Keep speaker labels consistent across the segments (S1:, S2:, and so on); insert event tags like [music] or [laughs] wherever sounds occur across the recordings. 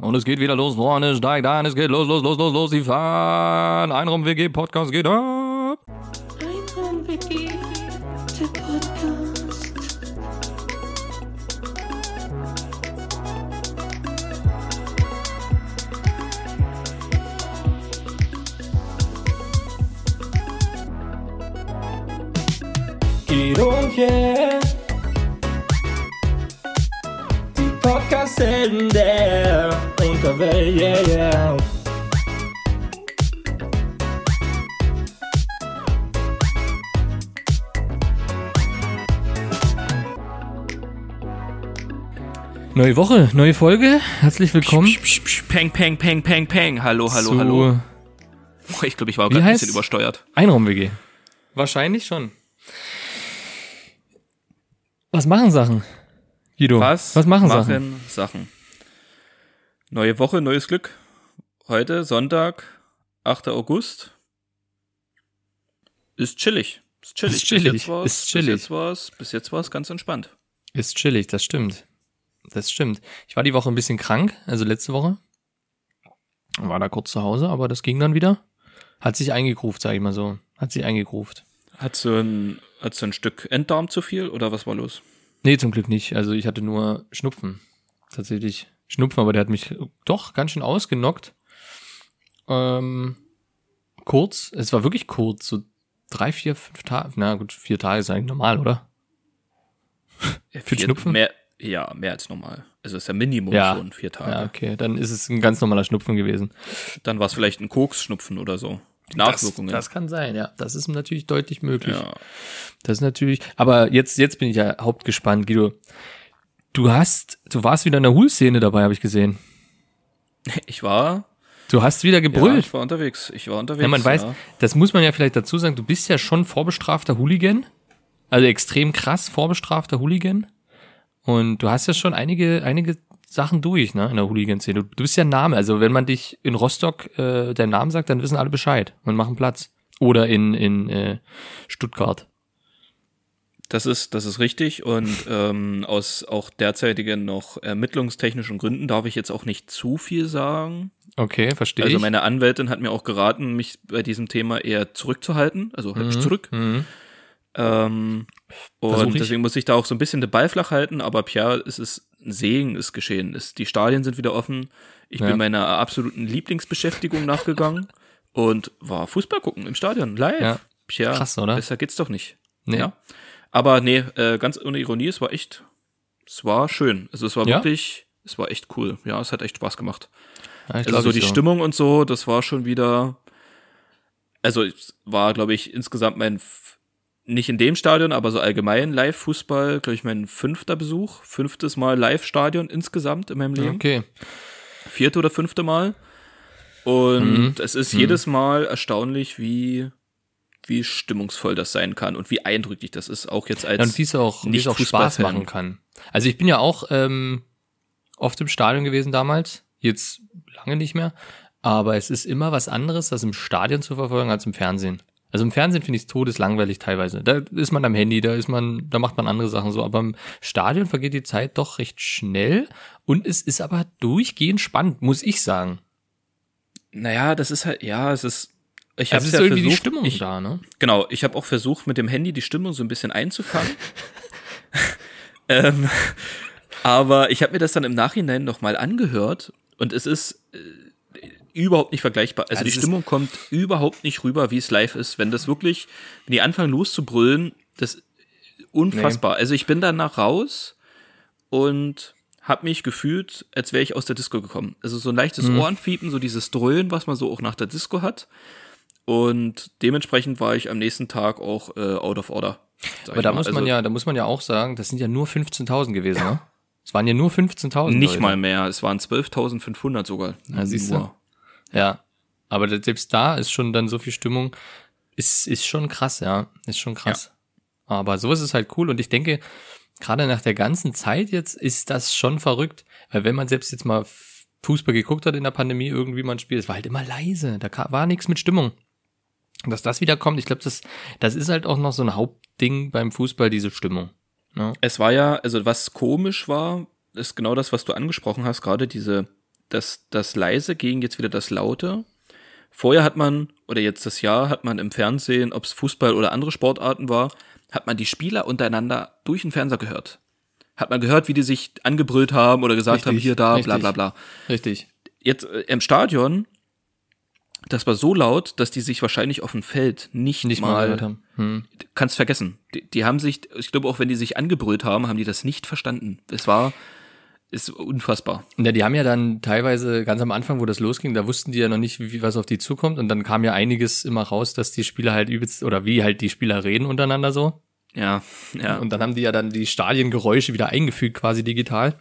S1: Und es geht wieder los, Freunde, steigt ein, es geht los, los, los, los, los, die fahren. Einraum WG Podcast geht ab. Neue Woche, neue Folge. Herzlich willkommen.
S2: Psch, psch, psch, Peng, peng, peng, peng, peng. Hallo, hallo,
S1: zu
S2: hallo. Oh, Ich glaube, ich war gerade ein bisschen übersteuert.
S1: Einraum-WG. Wahrscheinlich schon. Was machen Sachen? Guido,
S2: Was,
S1: was machen, Sachen?
S2: Sachen? Neue Woche, neues Glück. Heute, Sonntag, 8. August. Ist chillig. Ist chillig.
S1: Ist chillig,
S2: Bis jetzt jetzt war's ganz entspannt.
S1: Ist chillig, das stimmt. Das stimmt. Ich war die Woche ein bisschen krank, also letzte Woche. War da kurz zu Hause, aber das ging dann wieder. Hat sich eingegruft, sag ich mal so. Hat sich eingegruft.
S2: Hat so ein, hat so ein Stück Enddarm zu viel oder was war los?
S1: Nee, zum Glück nicht. Also ich hatte nur Schnupfen. Tatsächlich Schnupfen, aber der hat mich doch ganz schön ausgenockt. Ähm, kurz, es war wirklich kurz, so drei, vier, fünf Tage. Na gut, vier Tage ist eigentlich normal, oder?
S2: Ja,
S1: Für Schnupfen?
S2: Mehr, ja, mehr als normal. Also ist ja Minimum
S1: Ja.
S2: schon vier Tage.
S1: Ja, okay, dann ist es ein ganz normaler Schnupfen gewesen.
S2: Dann war es vielleicht ein Koksschnupfen oder so. Die
S1: Das,
S2: Nachwirkungen.
S1: das kann sein, ja. Das ist natürlich deutlich möglich.
S2: ja.
S1: Das ist natürlich, aber jetzt, jetzt bin ich ja hauptgespannt, Guido. Du hast, du warst wieder in der Hul-Szene dabei, habe ich gesehen. [laughs]
S2: Ich war,
S1: Du hast wieder
S2: ja,
S1: gebrüllt.
S2: ich war unterwegs. Ich war unterwegs.
S1: Ja, man weiß,
S2: ja.
S1: das muss man ja vielleicht dazu sagen, du bist ja schon vorbestrafter Hooligan. Also extrem krass vorbestrafter Hooligan. Und du hast ja schon einige, einige Sachen durch, ne, in der Hooligan-Szene. Du, du bist ja ein Name. Also wenn man dich in Rostock äh, deinen Namen sagt, dann wissen alle Bescheid und machen Platz. Oder in, in äh, Stuttgart.
S2: Das ist, das ist richtig. Und [laughs] ähm, aus auch derzeitigen noch ermittlungstechnischen Gründen darf ich jetzt auch nicht zu viel sagen.
S1: Okay, verstehe
S2: Also meine Anwältin hat mir auch geraten, mich bei diesem Thema eher zurückzuhalten. Also halt mich zurück.
S1: Mhm.
S2: Ähm, und deswegen muss ich da auch so ein bisschen den Ball flach halten, aber Pierre, es ist ein Segen ist geschehen. Es, die Stadien sind wieder offen. Ich
S1: Ja.
S2: bin meiner absoluten Lieblingsbeschäftigung [laughs] nachgegangen und war Fußball gucken im Stadion, live.
S1: Ja.
S2: Pierre,
S1: Krass, oder?
S2: Besser geht's doch nicht.
S1: Nee.
S2: Ja. Aber nee, äh, ganz ohne Ironie, es war echt, es war schön. Also es war
S1: Ja?
S2: wirklich, es war echt cool. Ja, es hat echt Spaß gemacht.
S1: Ja,
S2: Also so die Stimmung und so, das war schon wieder. Also es war, glaube ich, insgesamt mein nicht in dem Stadion, aber so allgemein Live-Fußball, glaube ich, mein fünfter Besuch, fünftes Mal Live-Stadion insgesamt in meinem Leben,
S1: Okay.
S2: vierte oder fünfte Mal. Und
S1: Mhm.
S2: es ist jedes Mal erstaunlich, wie wie stimmungsvoll das sein kann und wie eindrücklich das ist, auch jetzt als
S1: Ja, und wie es auch, es auch Spaß machen kann. Also ich bin ja auch ähm, oft im Stadion gewesen damals, jetzt lange nicht mehr, aber es ist immer was anderes, das im Stadion zu verfolgen als im Fernsehen. Also im Fernsehen finde ich es todeslangweilig teilweise. Da ist man am Handy, da ist man, da macht man andere Sachen so, aber im Stadion vergeht die Zeit doch recht schnell und es ist aber durchgehend spannend, muss ich sagen.
S2: Naja, das ist halt, ja, es ist. Ich
S1: Also
S2: habe
S1: es ist
S2: ja
S1: irgendwie
S2: versucht,
S1: die Stimmung
S2: ich,
S1: da, ne?
S2: Genau, ich habe auch versucht, mit dem Handy die Stimmung so ein bisschen einzufangen. [laughs] ähm, aber ich habe mir das dann im Nachhinein nochmal angehört und es ist äh, überhaupt nicht vergleichbar. Also
S1: Also
S2: die Stimmung kommt überhaupt nicht rüber, wie es live ist. Wenn das wirklich, wenn die anfangen loszubrüllen, das ist unfassbar. Also ich bin danach raus und habe mich gefühlt, als wäre ich aus der Disco gekommen. Also so ein leichtes
S1: Mhm.
S2: Ohrenfiepen, so dieses Dröhnen, was man so auch nach der Disco hat. Und dementsprechend war ich am nächsten Tag auch äh, out of order.
S1: Aber da
S2: mal.
S1: muss man
S2: Also
S1: ja, da muss man ja auch sagen, das sind ja nur 15.000 gewesen, ne? Es waren ja nur 15.000.
S2: nicht
S1: Leute.
S2: mal mehr. Es waren 12.500 sogar.
S1: Ja, siehst du. Ja. Aber selbst da ist schon dann so viel Stimmung. Ist, ist schon krass, ja. Ist schon krass. Aber so ist es halt cool. Und ich denke, gerade nach der ganzen Zeit jetzt ist das schon verrückt. Weil wenn man selbst jetzt mal Fußball geguckt hat in der Pandemie, irgendwie mal ein Spiel, es war halt immer leise. Da war nichts mit Stimmung. Und dass das wieder kommt, ich glaube, das, das ist halt auch noch so ein Hauptding beim Fußball, diese Stimmung. Ne?
S2: Es war ja, also was komisch war, ist genau das, was du angesprochen hast, gerade diese das, das leise gegen jetzt wieder das laute. Vorher hat man, oder jetzt das Jahr, hat man im Fernsehen, ob es Fußball oder andere Sportarten war, hat man die Spieler untereinander durch den Fernseher gehört. Hat man gehört, wie die sich angebrüllt haben oder gesagt
S1: Richtig,
S2: haben, hier, da, bla
S1: richtig.
S2: bla bla.
S1: Richtig.
S2: Jetzt äh, im Stadion, das war so laut, dass die sich wahrscheinlich auf dem Feld nicht,
S1: Nicht mal,
S2: mal,
S1: gehört haben. Hm.
S2: kannst vergessen. Die, die haben sich, ich glaube auch wenn die sich angebrüllt haben, haben die das nicht verstanden. Es war, ist unfassbar.
S1: Ja, die haben ja dann teilweise ganz am Anfang, wo das losging, da wussten die ja noch nicht, wie was auf die zukommt. Und dann kam ja einiges immer raus, dass die Spieler halt übelst, oder wie halt die Spieler reden untereinander so.
S2: Ja, ja.
S1: Und dann haben die ja dann die Stadiengeräusche wieder eingefügt, quasi digital.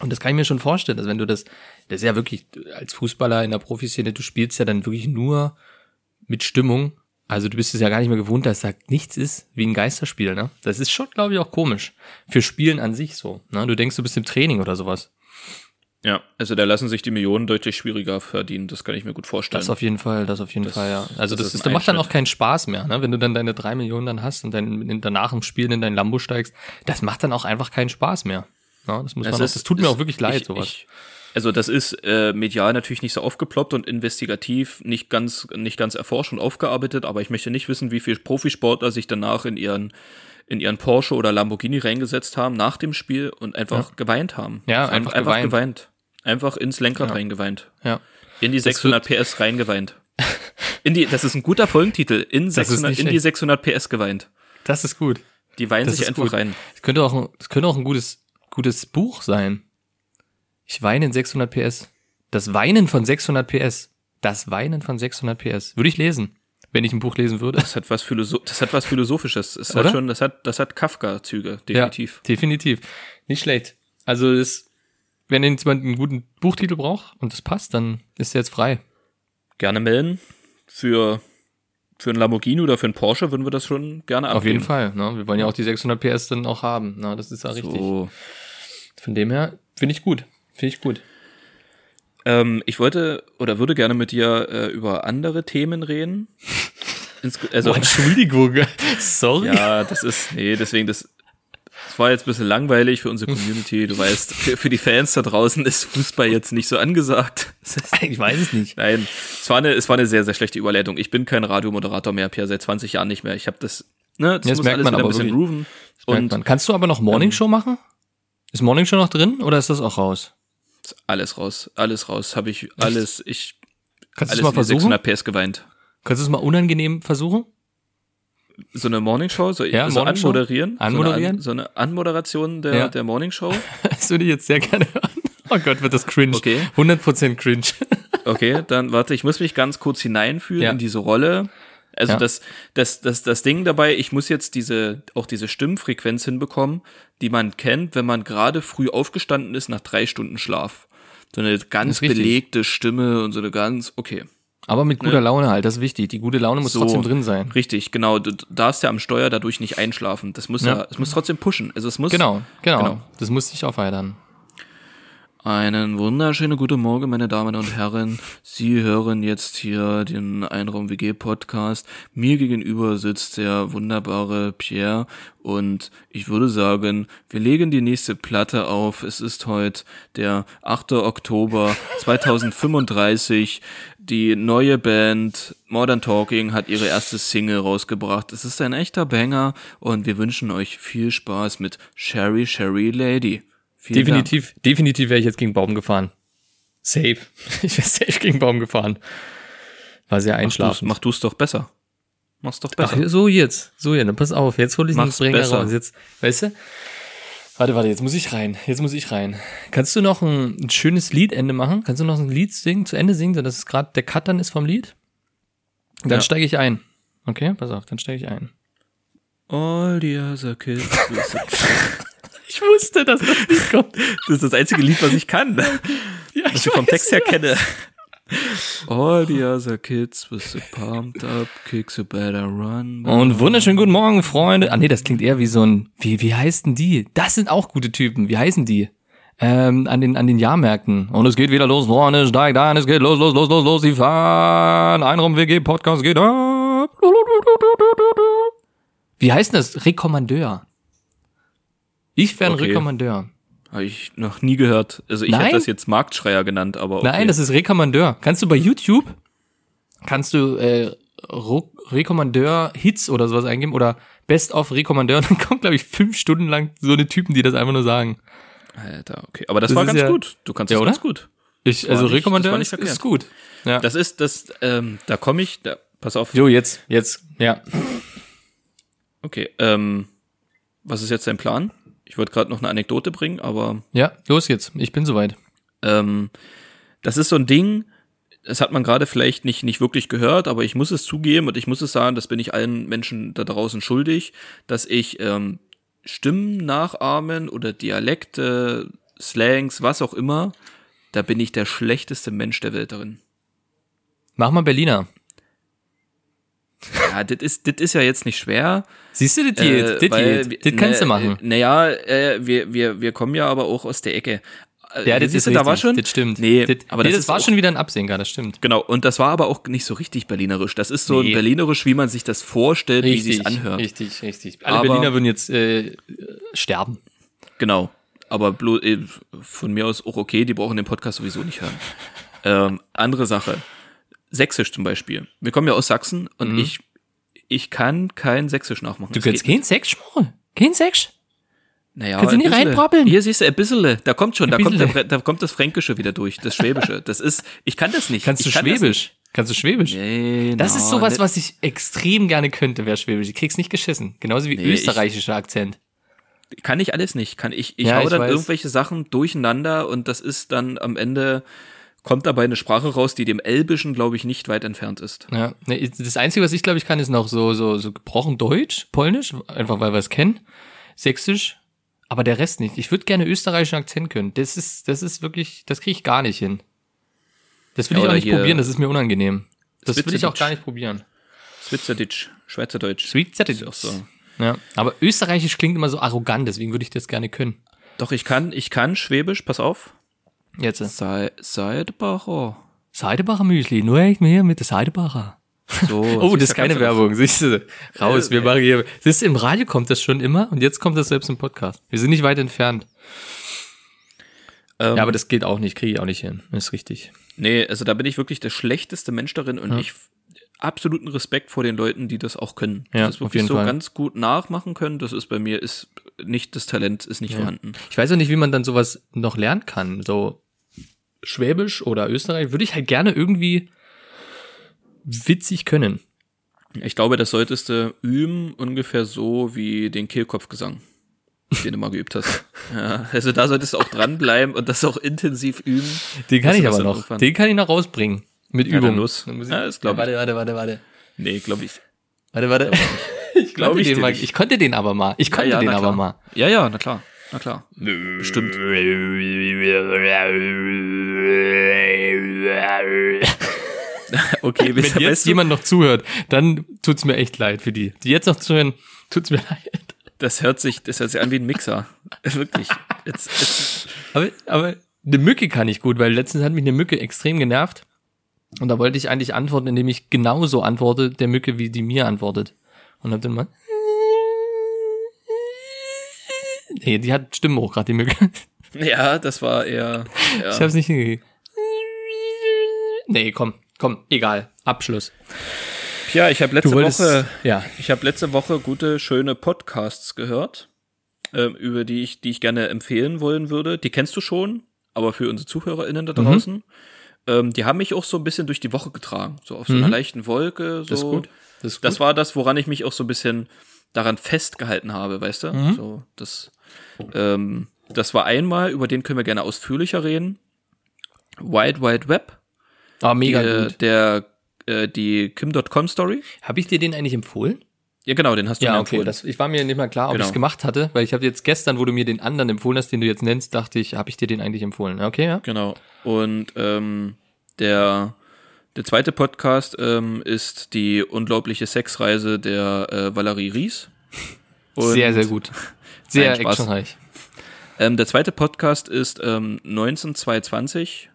S1: Und das kann ich mir schon vorstellen, dass wenn du das, das ist ja wirklich als Fußballer in der Profiszene, du spielst ja dann wirklich nur mit Stimmung. Also du bist es ja gar nicht mehr gewohnt, dass da nichts ist wie ein Geisterspiel, ne? Das ist schon, glaube ich, auch komisch. Für Spielen an sich so. Ne? Du denkst, du bist im Training oder sowas.
S2: Ja, also da lassen sich die Millionen deutlich schwieriger verdienen, das kann ich mir gut vorstellen.
S1: Das auf jeden Fall, das auf jeden
S2: Das-
S1: Fall, ja. Also
S2: das
S1: das,
S2: ist
S1: ist, das macht dann auch keinen Spaß mehr, ne? Wenn du dann deine drei Millionen dann hast und dann danach im Spiel in dein Lambo steigst, das macht dann auch einfach keinen Spaß mehr. Ja, das muss man auch, das tut mir
S2: ist-
S1: auch wirklich leid,
S2: ich,
S1: sowas.
S2: Ich, also das ist äh, medial natürlich nicht so aufgeploppt und investigativ nicht ganz nicht ganz erforscht und aufgearbeitet, aber ich möchte nicht wissen, wie viele Profisportler sich danach in ihren in ihren Porsche oder Lamborghini reingesetzt haben nach dem Spiel und einfach geweint haben.
S1: Ja, einfach
S2: einfach
S1: geweint.
S2: geweint. Einfach ins Lenkrad
S1: Ja.
S2: reingeweint.
S1: ja.
S2: In die 600 PS reingeweint. [laughs] In die, das ist ein guter Folgentitel. In,
S1: ist
S2: 600,
S1: nicht
S2: in die
S1: schlecht.
S2: 600 PS geweint.
S1: Das ist gut.
S2: Die weinen
S1: Das
S2: sich einfach
S1: gut.
S2: rein.
S1: Das könnte auch, ein- das könnte auch ein gutes, gutes Buch sein. Ich weine in 600 PS. Das Weinen von 600 PS. Das Weinen von 600 PS. Würde ich lesen, wenn ich ein Buch lesen würde.
S2: Das hat was, Philosoph das hat was Philosophisches. Das
S1: Oder?
S2: hat schon, das hat, das hat Kafka-Züge, definitiv.
S1: Ja, definitiv. Nicht schlecht. Also es, wenn jetzt jemand einen guten Buchtitel braucht und das passt, dann ist er jetzt frei.
S2: Gerne melden. Für, für ein Lamborghini oder für ein Porsche würden wir das schon gerne abgeben.
S1: Auf jeden Fall. Ne? Wir wollen ja auch die 600 PS dann auch haben. Na, das ist ja richtig.
S2: So.
S1: Von dem her finde ich gut. Finde ich gut.
S2: Ähm, ich wollte oder würde gerne mit dir äh, über andere Themen reden. [laughs] Ins, also,
S1: Oh, Entschuldigung. [laughs] Sorry.
S2: ja, das ist, nee, deswegen, das, das war jetzt ein bisschen langweilig für unsere Community. Du weißt, für, für die Fans da draußen ist Fußball jetzt nicht so angesagt. [laughs] Es ist-
S1: Ich weiß es nicht.
S2: Nein, es war, eine, es war eine sehr, sehr schlechte Überleitung. Ich bin kein Radiomoderator mehr, Pierre, seit 20 Jahren nicht mehr. Ich habe das, ne, das,
S1: Das
S2: muss
S1: merkt
S2: alles
S1: man
S2: wieder ein
S1: aber
S2: bisschen
S1: wirklich.
S2: grooven. Und.
S1: Kannst du aber noch Morning Show machen? Ist Morning Show noch drin oder ist das auch raus?
S2: Alles raus, alles raus, habe ich alles, ich,
S1: Kannst
S2: alles
S1: mal versuchen?
S2: 600 PS geweint.
S1: Kannst du es mal unangenehm versuchen?
S2: So eine Morningshow, so,
S1: Ja,
S2: so anmoderieren,
S1: Anmoderieren?
S2: So eine, An, so eine Anmoderation der,
S1: Ja.
S2: der Morningshow. [laughs]
S1: Das würde ich jetzt sehr gerne hören. Oh Gott, wird das cringe.
S2: Okay.
S1: 100% cringe.
S2: Okay, dann warte, ich muss mich ganz kurz hineinfühlen
S1: Ja.
S2: in diese Rolle. Also
S1: Ja.
S2: das, das, das, das Ding dabei, ich muss jetzt diese, auch diese Stimmfrequenz hinbekommen, die man kennt, wenn man gerade früh aufgestanden ist nach drei Stunden Schlaf. So eine ganz belegte Stimme und so eine ganz, okay.
S1: Aber mit guter Laune halt, das ist wichtig. Die gute Laune muss
S2: So.
S1: trotzdem drin sein.
S2: Richtig, genau. Du darfst ja am Steuer dadurch nicht einschlafen. Das muss ja,
S1: Ja.
S2: es muss trotzdem pushen. Also es muss.
S1: Genau, genau,
S2: Genau.
S1: Das muss dich aufheitern.
S2: Einen wunderschönen guten Morgen, meine Damen und Herren. Sie hören jetzt hier den Einraum WG Podcast. Mir gegenüber sitzt der wunderbare Pierre und ich würde sagen, wir legen die nächste Platte auf. Es ist heute der 8. Oktober 2035. Die neue Band Modern Talking hat ihre erste Single rausgebracht. Es ist ein echter Banger und wir wünschen euch viel Spaß mit Sherry Sherry Lady. Vielen Dank.
S1: Definitiv, definitiv wäre ich jetzt gegen Baum gefahren. Safe. [laughs] Ich wäre safe gegen Baum gefahren. War sehr einschlafend.
S2: mach du's doch besser. Mach's doch besser.
S1: Ach, so jetzt, so jetzt, dann pass auf, jetzt hol ich den Springer
S2: besser.
S1: raus. Jetzt, weißt du? Warte, warte, jetzt muss ich rein. Jetzt muss ich rein. Kannst du noch ein, ein schönes Liedende machen? Kannst du noch ein Lied singen, zu Ende singen, sodass es gerade der Cut dann ist vom Lied? Dann
S2: Ja.
S1: steige ich ein. Okay, pass auf, dann steige ich ein.
S2: All the other kids. [laughs]
S1: Ich wusste, dass das Lied [laughs] kommt.
S2: Das ist das einzige Lied, was ich kann. [laughs]
S1: Ja,
S2: Was ich vom Text her kenne. All the other kids with the pumped up kicks you better run.
S1: Und wunderschönen guten Morgen, Freunde. Ah nee, das klingt eher wie so ein, wie, wie heißt denn die? Das sind auch gute Typen. Wie heißen die? Ähm, an den, an den Jahrmärkten. Und es geht wieder los, Freunde, steigt ein, es geht los, los, los, los, los, die fahren. Einraum WG Podcast geht ab. Wie heißt das? Rekommandeur. Ich wäre ein
S2: Okay.
S1: Rekommandeur.
S2: Habe ich noch nie gehört. Also ich
S1: Nein?
S2: hätte das jetzt Marktschreier genannt, aber okay.
S1: Nein, das ist Rekommandeur. Kannst du bei YouTube, kannst du äh, Ro- Rekommandeur Hits oder sowas eingeben oder Best of Rekommandeur und [laughs] dann kommt, glaube ich, fünf Stunden lang so eine Typen, die das einfach nur sagen.
S2: Alter, okay. Aber das,
S1: Das
S2: war ganz
S1: ja-
S2: gut. Du kannst
S1: Ja,
S2: das
S1: oder?
S2: ganz gut.
S1: Ich, also
S2: nicht-
S1: Rekommandeur
S2: nicht
S1: ist, gut. Ja.
S2: Das ist, das, ähm, da komme ich, da, pass auf.
S1: jo, jetzt, jetzt, ja.
S2: Okay, ähm, was ist jetzt dein Plan? Ich wollte gerade noch eine Anekdote bringen, aber
S1: Ja, los jetzt. Ich bin soweit.
S2: ähm, das ist so ein Ding, das hat man gerade vielleicht nicht, nicht wirklich gehört, aber ich muss es zugeben und ich muss es sagen, das bin ich allen Menschen da draußen schuldig, dass ich ähm, Stimmen nachahmen oder Dialekte, Slangs, was auch immer, da bin ich der schlechteste Mensch der Welt darin.
S1: Mach mal Berliner.
S2: Ja, das ist, das ist ja jetzt nicht schwer.
S1: Siehst du, das
S2: Äh,
S1: geht, das geht. Das kannst du
S2: ne,
S1: machen.
S2: Naja, äh, wir, wir, wir kommen ja aber auch aus der Ecke. Äh,
S1: Ja, das ist
S2: da war
S1: richtig.
S2: schon.
S1: Das stimmt.
S2: Nee,
S1: das,
S2: aber
S1: nee,
S2: das,
S1: das, war schon wieder ein Absenker, das stimmt.
S2: Genau, und das war aber auch nicht so richtig berlinerisch. Das ist so
S1: Nee.
S2: ein berlinerisch, wie man sich das vorstellt, wie sich's anhört.
S1: richtig, richtig. Alle
S2: Aber-
S1: Berliner würden jetzt äh, sterben.
S2: Genau. Aber bloß, äh, von mir aus auch okay, die brauchen den Podcast sowieso nicht hören. [laughs] ähm, andere Sache. Sächsisch zum Beispiel. Wir kommen ja aus Sachsen und ich, ich kann kein Sächsisch nachmachen.
S1: Mhm. Du kannst kein Sex schmorren. Kein Sex?
S2: Naja,
S1: Kannst du nicht reinbrabbeln?
S2: Hier siehst du, ein bisschen, da kommt schon, da kommt, der, da kommt das Fränkische wieder durch, das Schwäbische. Das ist, ich kann das nicht.
S1: Kannst du
S2: ich kann
S1: Schwäbisch? Kannst du Schwäbisch?
S2: Nee,
S1: Das
S2: na,
S1: ist sowas,
S2: nicht.
S1: was ich extrem gerne könnte, wäre Schwäbisch. Ich krieg's nicht geschissen. Genauso wie
S2: Nee, ich-
S1: österreichischer Akzent.
S2: Kann ich alles nicht. Kann ich, ich
S1: Ja,
S2: hau
S1: ich
S2: dann
S1: weiß.
S2: irgendwelche Sachen durcheinander und das ist dann am Ende, kommt dabei eine Sprache raus, die dem Elbischen, glaube ich, nicht weit entfernt ist.
S1: Ja, das Einzige, was ich glaube ich kann, ist noch so, so, so gebrochen Deutsch, Polnisch, einfach weil wir es kennen, Sächsisch, aber der Rest nicht. Ich würde gerne österreichischen Akzent können. Das ist, das ist wirklich, das kriege ich gar nicht hin. Das will
S2: Ja,
S1: ich auch nicht probieren, das ist mir unangenehm. Das will ich auch
S2: Schweizerdeutsch.
S1: gar nicht probieren.
S2: Schweizerdeutsch, Schweizerdeutsch. Ist auch so.
S1: Ja, aber österreichisch klingt immer so arrogant, deswegen würde ich das gerne können.
S2: Doch, ich kann, ich kann Schwäbisch, pass auf.
S1: Jetzt.
S2: Sei, Seidebacher.
S1: Seidebacher Müsli, nur echt mehr mit der Seidebacher.
S2: So, [laughs]
S1: Oh, das ist keine Werbung. Siehst du, raus, wir machen hier. Siehst du, im Radio kommt das schon immer und jetzt kommt das selbst im Podcast. Wir sind nicht weit entfernt.
S2: Ähm,
S1: Ja, aber das geht auch nicht, kriege ich auch nicht hin. Das ist richtig.
S2: Nee, also da bin ich wirklich der schlechteste Mensch darin und ich absoluten Respekt vor den Leuten, die das auch können.
S1: Ja,
S2: das
S1: auf
S2: wirklich so
S1: Fall.
S2: ganz gut nachmachen können. Das ist bei mir ist nicht das Talent ist nicht vorhanden.
S1: Ich weiß auch nicht, wie man dann sowas noch lernen kann. So Schwäbisch oder Österreich würde ich halt gerne irgendwie witzig können.
S2: Ich glaube, das solltest du üben ungefähr so wie den Kehlkopfgesang, den du mal geübt hast. [laughs] Ja, also da solltest du auch dranbleiben und das auch intensiv üben.
S1: Den kann ich aber noch.
S2: irgendwann-
S1: Den kann ich noch rausbringen. Mit
S2: Ja,
S1: Übung.
S2: dann los.
S1: Ich-
S2: Ja, das glaub ich.
S1: Warte, warte, warte, warte.
S2: Nee, glaube ich.
S1: Warte, warte. [laughs] Ich,
S2: Glaub
S1: konnte
S2: ich
S1: den
S2: nicht.
S1: ich konnte den aber mal. Ich konnte den
S2: na
S1: aber
S2: klar.
S1: mal.
S2: Ja, ja, na klar. Na klar. Bestimmt. [laughs] Okay,
S1: Wenn jetzt jemand noch zuhört, dann tut's mir echt leid für die. Die jetzt noch zuhören, tut's mir [laughs] leid.
S2: das hört sich, das hört sich an wie ein Mixer. [laughs] Wirklich. Jetzt, jetzt,
S1: Aber, aber eine Mücke kann ich gut, weil letztens hat mich eine Mücke extrem genervt. Und da wollte ich eigentlich antworten, indem ich genauso antworte der Mücke, wie die mir antwortet. Und hab dann mal. Nee, die hat Stimmen hoch, gerade die Mücke.
S2: ja, das war eher. Ja.
S1: Ich hab's nicht hingekriegt. Nee, komm, komm, egal. Abschluss.
S2: Ja, ich habe letzte
S1: wolltest,
S2: Woche,
S1: ja.
S2: ich habe letzte Woche gute, schöne Podcasts gehört, ähm, über die ich, die ich gerne empfehlen wollen würde. Die kennst du schon, aber für unsere ZuhörerInnen da draußen, ähm, die haben mich auch so ein bisschen durch die Woche getragen, so auf so einer leichten Wolke. So.
S1: Das ist gut. Das ist gut.
S2: Das war das, woran ich mich auch so ein bisschen daran festgehalten habe, weißt du?
S1: Mhm.
S2: So, das, ähm, das war einmal, über den können wir gerne ausführlicher reden. Wide Wide Web,
S1: ah, mega
S2: äh,
S1: gut.
S2: der äh, die Kim.com Story.
S1: Habe ich dir den eigentlich empfohlen?
S2: Ja, genau, den hast du mir
S1: Ja, okay.
S2: empfohlen.
S1: Das, ich war mir nicht mal klar, ob
S2: Genau.
S1: ich es gemacht hatte, weil ich habe jetzt gestern, wo du mir den anderen empfohlen hast, den du jetzt nennst, dachte ich, habe ich dir den eigentlich empfohlen. Okay, ja.
S2: Genau. Und ähm, der der zweite Podcast ähm, ist die unglaubliche Sexreise der äh, Valerie Ries. Und,
S1: sehr, sehr gut. Sehr
S2: Nein,
S1: actionreich.
S2: Ähm, der zweite Podcast ist ähm, 19220.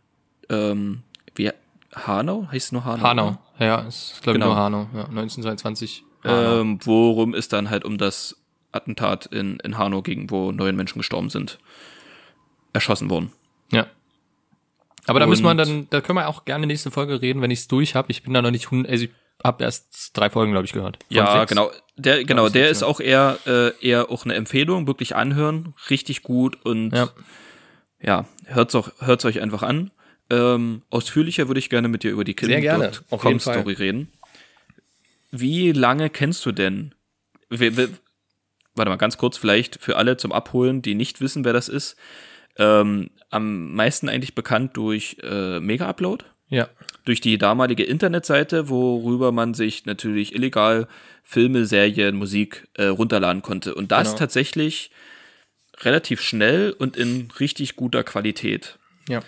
S2: Ähm, wie Hanau? Heißt es nur Hanau?
S1: Hanau. Ja, ist glaube
S2: Genau.
S1: ich nur Hanau. Ja, 1922. Hanau.
S2: Ähm, worum es dann halt um das Attentat in, in Hanau ging, wo neun Menschen gestorben sind. erschossen worden.
S1: Ja. Aber da müssen wir dann, da können wir auch gerne in der nächsten Folge reden, wenn ich es durch habe. Ich bin da noch nicht, also ich habe erst drei Folgen, glaube ich, gehört.
S2: Ja,
S1: sechs.
S2: genau. Der, genau, der ist auch eher, äh, eher auch eine Empfehlung, wirklich anhören, richtig gut und
S1: Ja.
S2: ja, hört's auch, hört's euch einfach an. Ähm, ausführlicher würde ich gerne mit dir über die Kind.com-Story reden. Wie lange kennst du denn? Wir, wir, warte mal, ganz kurz vielleicht für alle zum Abholen, die nicht wissen, wer das ist. Ähm, am meisten eigentlich bekannt durch äh, Mega-Upload
S1: Ja.
S2: durch die damalige Internetseite, worüber man sich natürlich illegal Filme, Serien, Musik äh, runterladen konnte. Und das
S1: Genau.
S2: tatsächlich relativ schnell und in richtig guter Qualität.
S1: Ja.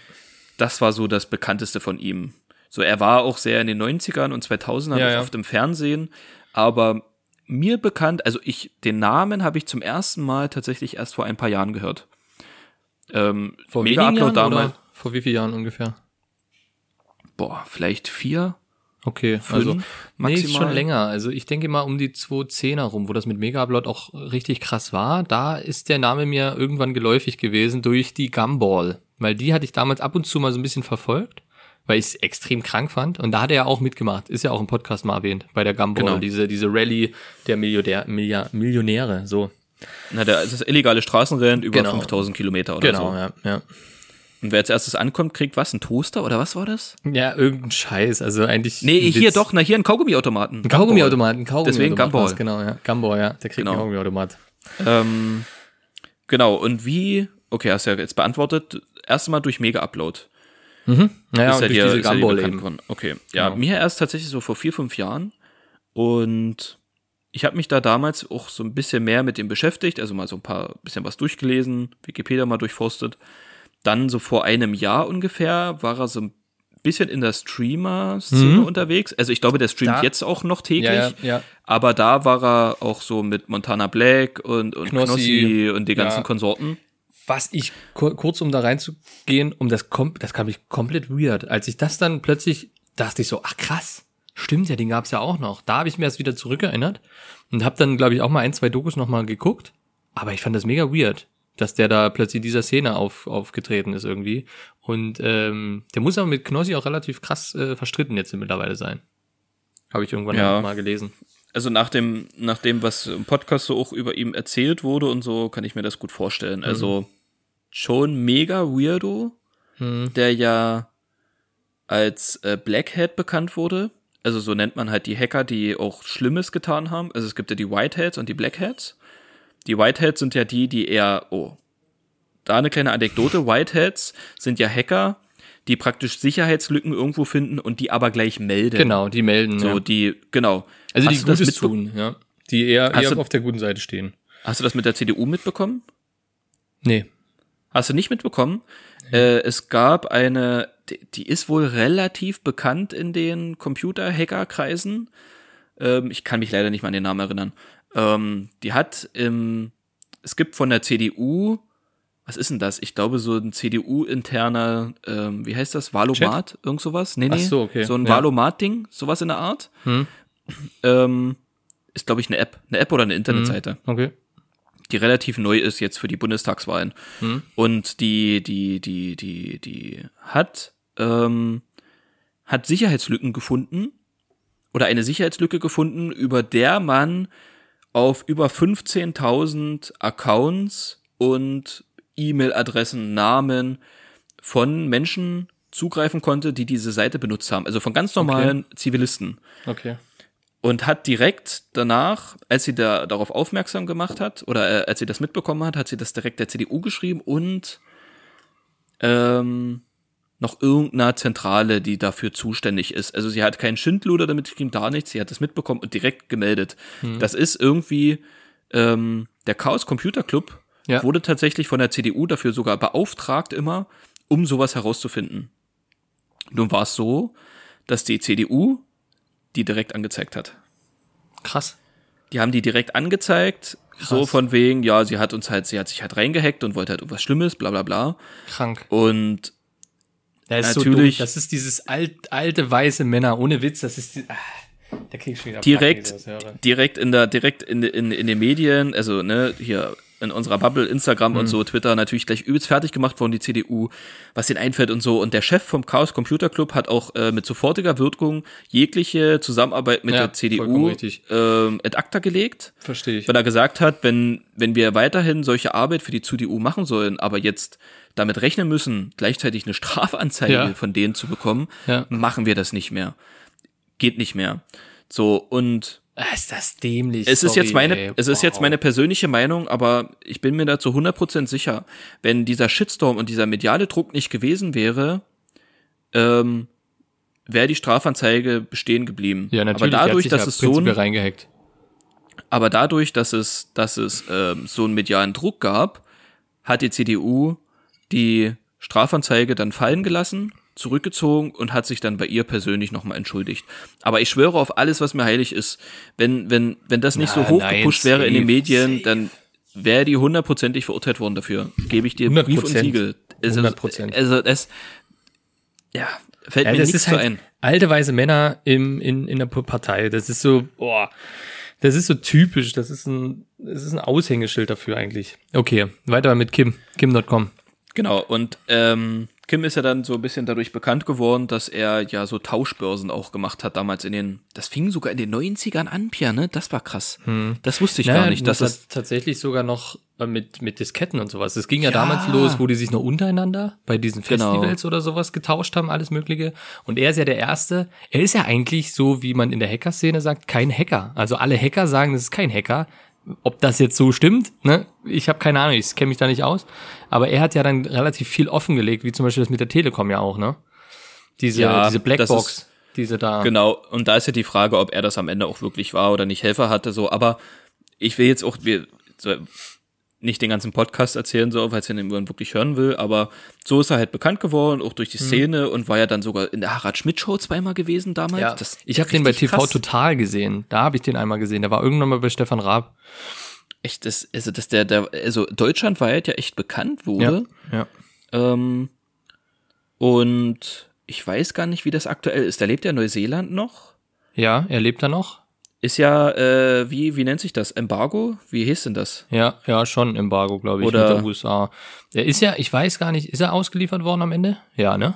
S2: Das war so das bekannteste von ihm. So, er war auch sehr in den 90ern und 2000ern
S1: Ja, ja.
S2: oft im Fernsehen, aber mir bekannt, also ich, den Namen habe ich zum ersten Mal tatsächlich erst vor ein paar Jahren gehört. Ähm,
S1: Vor
S2: Mega
S1: wenigen
S2: Upload
S1: Jahren
S2: damals,
S1: vor wie vielen Jahren ungefähr?
S2: Boah, vielleicht vier,
S1: Okay,
S2: fünf
S1: also nee,
S2: maximal.
S1: ist schon länger. Also ich denke mal um die 210er rum, wo das mit Mega Upload auch richtig krass war. Da ist der Name mir irgendwann geläufig gewesen durch die Gumball, weil die hatte ich damals ab und zu mal so ein bisschen verfolgt, weil ich es extrem krank fand. Und da hat er ja auch mitgemacht. Ist ja auch im Podcast mal erwähnt bei der Gumball,
S2: Genau.
S1: diese diese Rallye der Millionär, Milliard, Millionäre. So
S2: Na, der, das illegale Straßenrennen über
S1: Genau.
S2: 5000 Kilometer oder
S1: genau,
S2: so.
S1: ja, ja.
S2: Und wer als erstes ankommt, kriegt was? Ein Toaster oder was war das?
S1: Ja, irgendein Scheiß. Also eigentlich.
S2: Nee, hier
S1: Witz.
S2: doch, na hier ein Kaugummiautomaten.
S1: Ein Kaugummiautomat, ein Kaugummiautomat.
S2: Deswegen Gumball.
S1: Genau, ja. Gumball, ja. Der kriegt
S2: Genau.
S1: einen Kaugummiautomat.
S2: Ähm, genau, und wie, okay, hast du ja jetzt beantwortet, erst mal durch Mega-Upload.
S1: Naja,
S2: ist ja
S1: durch
S2: dir,
S1: diese
S2: ja
S1: Gumball
S2: bekannt
S1: eben.
S2: Okay, ja,
S1: Genau.
S2: mir erst tatsächlich so vor vier, fünf Jahren. Und ich habe mich da damals auch so ein bisschen mehr mit dem beschäftigt, also mal so ein paar bisschen was durchgelesen, Wikipedia mal durchforstet. Dann so vor einem Jahr ungefähr war er so ein bisschen in der Streamer-Szene unterwegs. Also ich glaube, der streamt
S1: Mhm. Da-
S2: jetzt auch noch täglich.
S1: Ja, ja.
S2: Aber da war er auch so mit Montana Black und, und
S1: Knossi.
S2: Knossi, und die ganzen
S1: Ja.
S2: Konsorten.
S1: Was ich kur kurz um da reinzugehen, um das kom das kam ich komplett weird. Als ich das dann plötzlich dachte ich so, ach krass, stimmt ja, den gab's ja auch noch. Da habe ich mir erst wieder zurückerinnert und habe dann glaube ich auch mal ein, zwei Dokus noch mal geguckt, aber ich fand das mega weird, dass der da plötzlich in dieser Szene auf, aufgetreten ist irgendwie und ähm, der muss aber mit Knossi auch relativ krass äh, verstritten jetzt mittlerweile sein. Habe ich irgendwann
S2: Ja.
S1: mal gelesen.
S2: Also nach dem, nach dem, was im Podcast so auch über ihm erzählt wurde und so, kann ich mir das gut vorstellen. Also schon mega weirdo,
S1: Hm.
S2: der ja als äh, Black Hat bekannt wurde. Also so nennt man halt die Hacker, die auch Schlimmes getan haben. Also es gibt ja die White Hats und die Black Hats. Die White Hats sind ja die, die eher, oh, da eine kleine Anekdote. White Hats sind ja Hacker, die praktisch Sicherheitslücken irgendwo finden und die aber gleich melden.
S1: Genau, die melden.
S2: So,
S1: ja.
S2: die, genau.
S1: Also die
S2: Hast das
S1: Gutes
S2: mitbe-
S1: tun, ja. Die eher, eher
S2: du-
S1: auf der guten Seite stehen.
S2: Hast du das mit der CDU mitbekommen?
S1: Nee.
S2: Hast du nicht mitbekommen? Äh, es gab eine, die, die ist wohl relativ bekannt in den Computer-Hacker-Kreisen. Ähm, ich kann mich leider nicht mal an den Namen erinnern. Ähm, die hat im, es gibt von der CDU, was ist denn das? Ich glaube, so ein CDU-interner, ähm, wie heißt das? Valomat? Irgend sowas? Nee, nee.
S1: Ach so, okay.
S2: So ein
S1: Ja.
S2: Valomat-Ding, sowas in der Art.
S1: Hm.
S2: Ähm, ist, glaube ich, eine App. Eine App oder eine Internetseite.
S1: Okay.
S2: die relativ neu ist jetzt für die Bundestagswahlen.
S1: Hm.
S2: Und die, die, die, die, die hat, ähm, hat Sicherheitslücken gefunden oder eine Sicherheitslücke gefunden, über der man auf über 15.000 Accounts und E-Mail-Adressen, Namen von Menschen zugreifen konnte, die diese Seite benutzt haben. Also von ganz normalen Zivilisten
S1: Okay.
S2: und hat direkt danach, als sie da darauf aufmerksam gemacht hat oder äh, als sie das mitbekommen hat, hat sie das direkt der CDU geschrieben und ähm, noch irgendeiner Zentrale, die dafür zuständig ist. Also sie hat keinen Schindluder damit geschrieben, gar nichts, sie hat das mitbekommen und direkt gemeldet. Das ist irgendwie ähm, der Chaos Computer Club
S1: Ja.
S2: wurde tatsächlich von der CDU dafür sogar beauftragt immer, um sowas herauszufinden. Nun war es so, dass die CDU die direkt angezeigt hat.
S1: Krass.
S2: Die haben die direkt angezeigt, so
S1: Krass.
S2: von wegen, ja, sie hat uns halt, sie hat sich halt reingehackt und wollte halt irgendwas Schlimmes, bla bla bla.
S1: Krank.
S2: Und
S1: Das ist
S2: Natürlich.
S1: So das ist dieses alt, alte weiße Männer ohne Witz. Das ist die, ah, der krieg ich schon wieder
S2: direkt,
S1: Packen,
S2: direkt in der, direkt in, in, in den Medien, also ne, hier in unserer Bubble, Instagram
S1: Mhm.
S2: und so, Twitter natürlich gleich übelst fertig gemacht worden, die CDU, was denen einfällt und so. Und der Chef vom Chaos Computer Club hat auch äh, mit sofortiger Wirkung jegliche Zusammenarbeit mit
S1: Ja,
S2: der CDU ähm, ad acta gelegt.
S1: Verstehe ich.
S2: Weil er gesagt hat, wenn, wenn wir weiterhin solche Arbeit für die CDU machen sollen, aber jetzt damit rechnen müssen, gleichzeitig eine Strafanzeige
S1: Ja.
S2: von denen zu bekommen,
S1: Ja.
S2: machen wir das nicht mehr. Geht nicht mehr. So, und
S1: Ah, Ist das dämlich.
S2: es ist
S1: sorry,
S2: jetzt meine,
S1: ey.
S2: es ist jetzt meine persönliche Meinung, aber ich bin mir dazu 100% sicher, wenn dieser Shitstorm und dieser mediale Druck nicht gewesen wäre, ähm, wäre die Strafanzeige bestehen geblieben.
S1: Ja, natürlich.
S2: Aber dadurch, dass
S1: hat
S2: es
S1: ja
S2: so ein,
S1: reingehackt.
S2: aber dadurch, dass es, dass es ähm, so einen medialen Druck gab, hat die CDU die Strafanzeige dann fallen gelassen, zurückgezogen und hat sich dann bei ihr persönlich nochmal entschuldigt. Aber ich schwöre auf alles, was mir heilig ist, wenn, wenn, wenn das nicht
S1: Na,
S2: so hochgepusht
S1: nein,
S2: wäre in den
S1: safe,
S2: Medien,
S1: safe.
S2: dann wäre die hundertprozentig verurteilt worden dafür. Gebe ich dir Brief und
S1: 100%.
S2: Siegel. Also,
S1: 100%.
S2: Also es, ja, fällt
S1: Ja,
S2: mir
S1: das
S2: nichts
S1: halt
S2: ein.
S1: alte weiße Männer im, in, in der Partei. Das ist so, boah, das ist so typisch. Das ist ein, das ist ein Aushängeschild dafür eigentlich. Okay, weiter mit Kim. Kim.com.
S2: Genau, und ähm, Kim ist ja dann so ein bisschen dadurch bekannt geworden, dass er ja so Tauschbörsen auch gemacht hat damals in den, das fing sogar in den 90ern an, Pia, ne? Das war krass. Das wusste ich gar nicht.
S1: das
S2: Das ist,
S1: tatsächlich sogar noch äh, mit, mit Disketten und sowas. Es ging ja,
S2: Ja.
S1: damals los, wo die sich noch untereinander bei diesen
S2: Genau.
S1: Festivals oder sowas getauscht haben, alles Mögliche. Und er ist ja der Erste. Er ist ja eigentlich so, wie man in der Hacker-Szene sagt, kein Hacker. Also alle Hacker sagen, das ist kein Hacker. Ob das jetzt so stimmt, ne? Ich habe keine Ahnung, ich kenne mich da nicht aus. Aber er hat ja dann relativ viel offengelegt, wie zum Beispiel das mit der Telekom ja auch, ne? Diese,
S2: Ja,
S1: diese Blackbox,
S2: ist-
S1: diese da.
S2: genau, und da ist ja die Frage, ob er das am Ende auch wirklich war oder nicht Helfer hatte, so, aber ich will jetzt auch, wir, so, nicht den ganzen Podcast erzählen, so, weil es ja niemand wirklich hören will, aber so ist er halt bekannt geworden, auch durch die
S1: Mhm.
S2: Szene und war ja dann sogar in der Harald Schmidt Show zweimal gewesen damals.
S1: Ja,
S2: Das
S1: ich habe den bei TV
S2: krass.
S1: total gesehen. Da habe ich den einmal gesehen. Der war irgendwann mal bei Stefan Raab.
S2: echt, das, also, dass der, der, also deutschlandweit ja echt bekannt wurde.
S1: ja.
S2: Ähm, und ich weiß gar nicht, wie das aktuell ist. Da lebt ja in Neuseeland noch.
S1: Ja, er lebt da noch.
S2: Ist ja, äh, wie, wie nennt sich das? Embargo? Wie hieß denn das?
S1: Ja, ja, schon Embargo, glaube ich,
S2: Oder-
S1: mit der USA. Der ist ja, ich weiß gar nicht, ist er ausgeliefert worden am Ende? Ja, ne?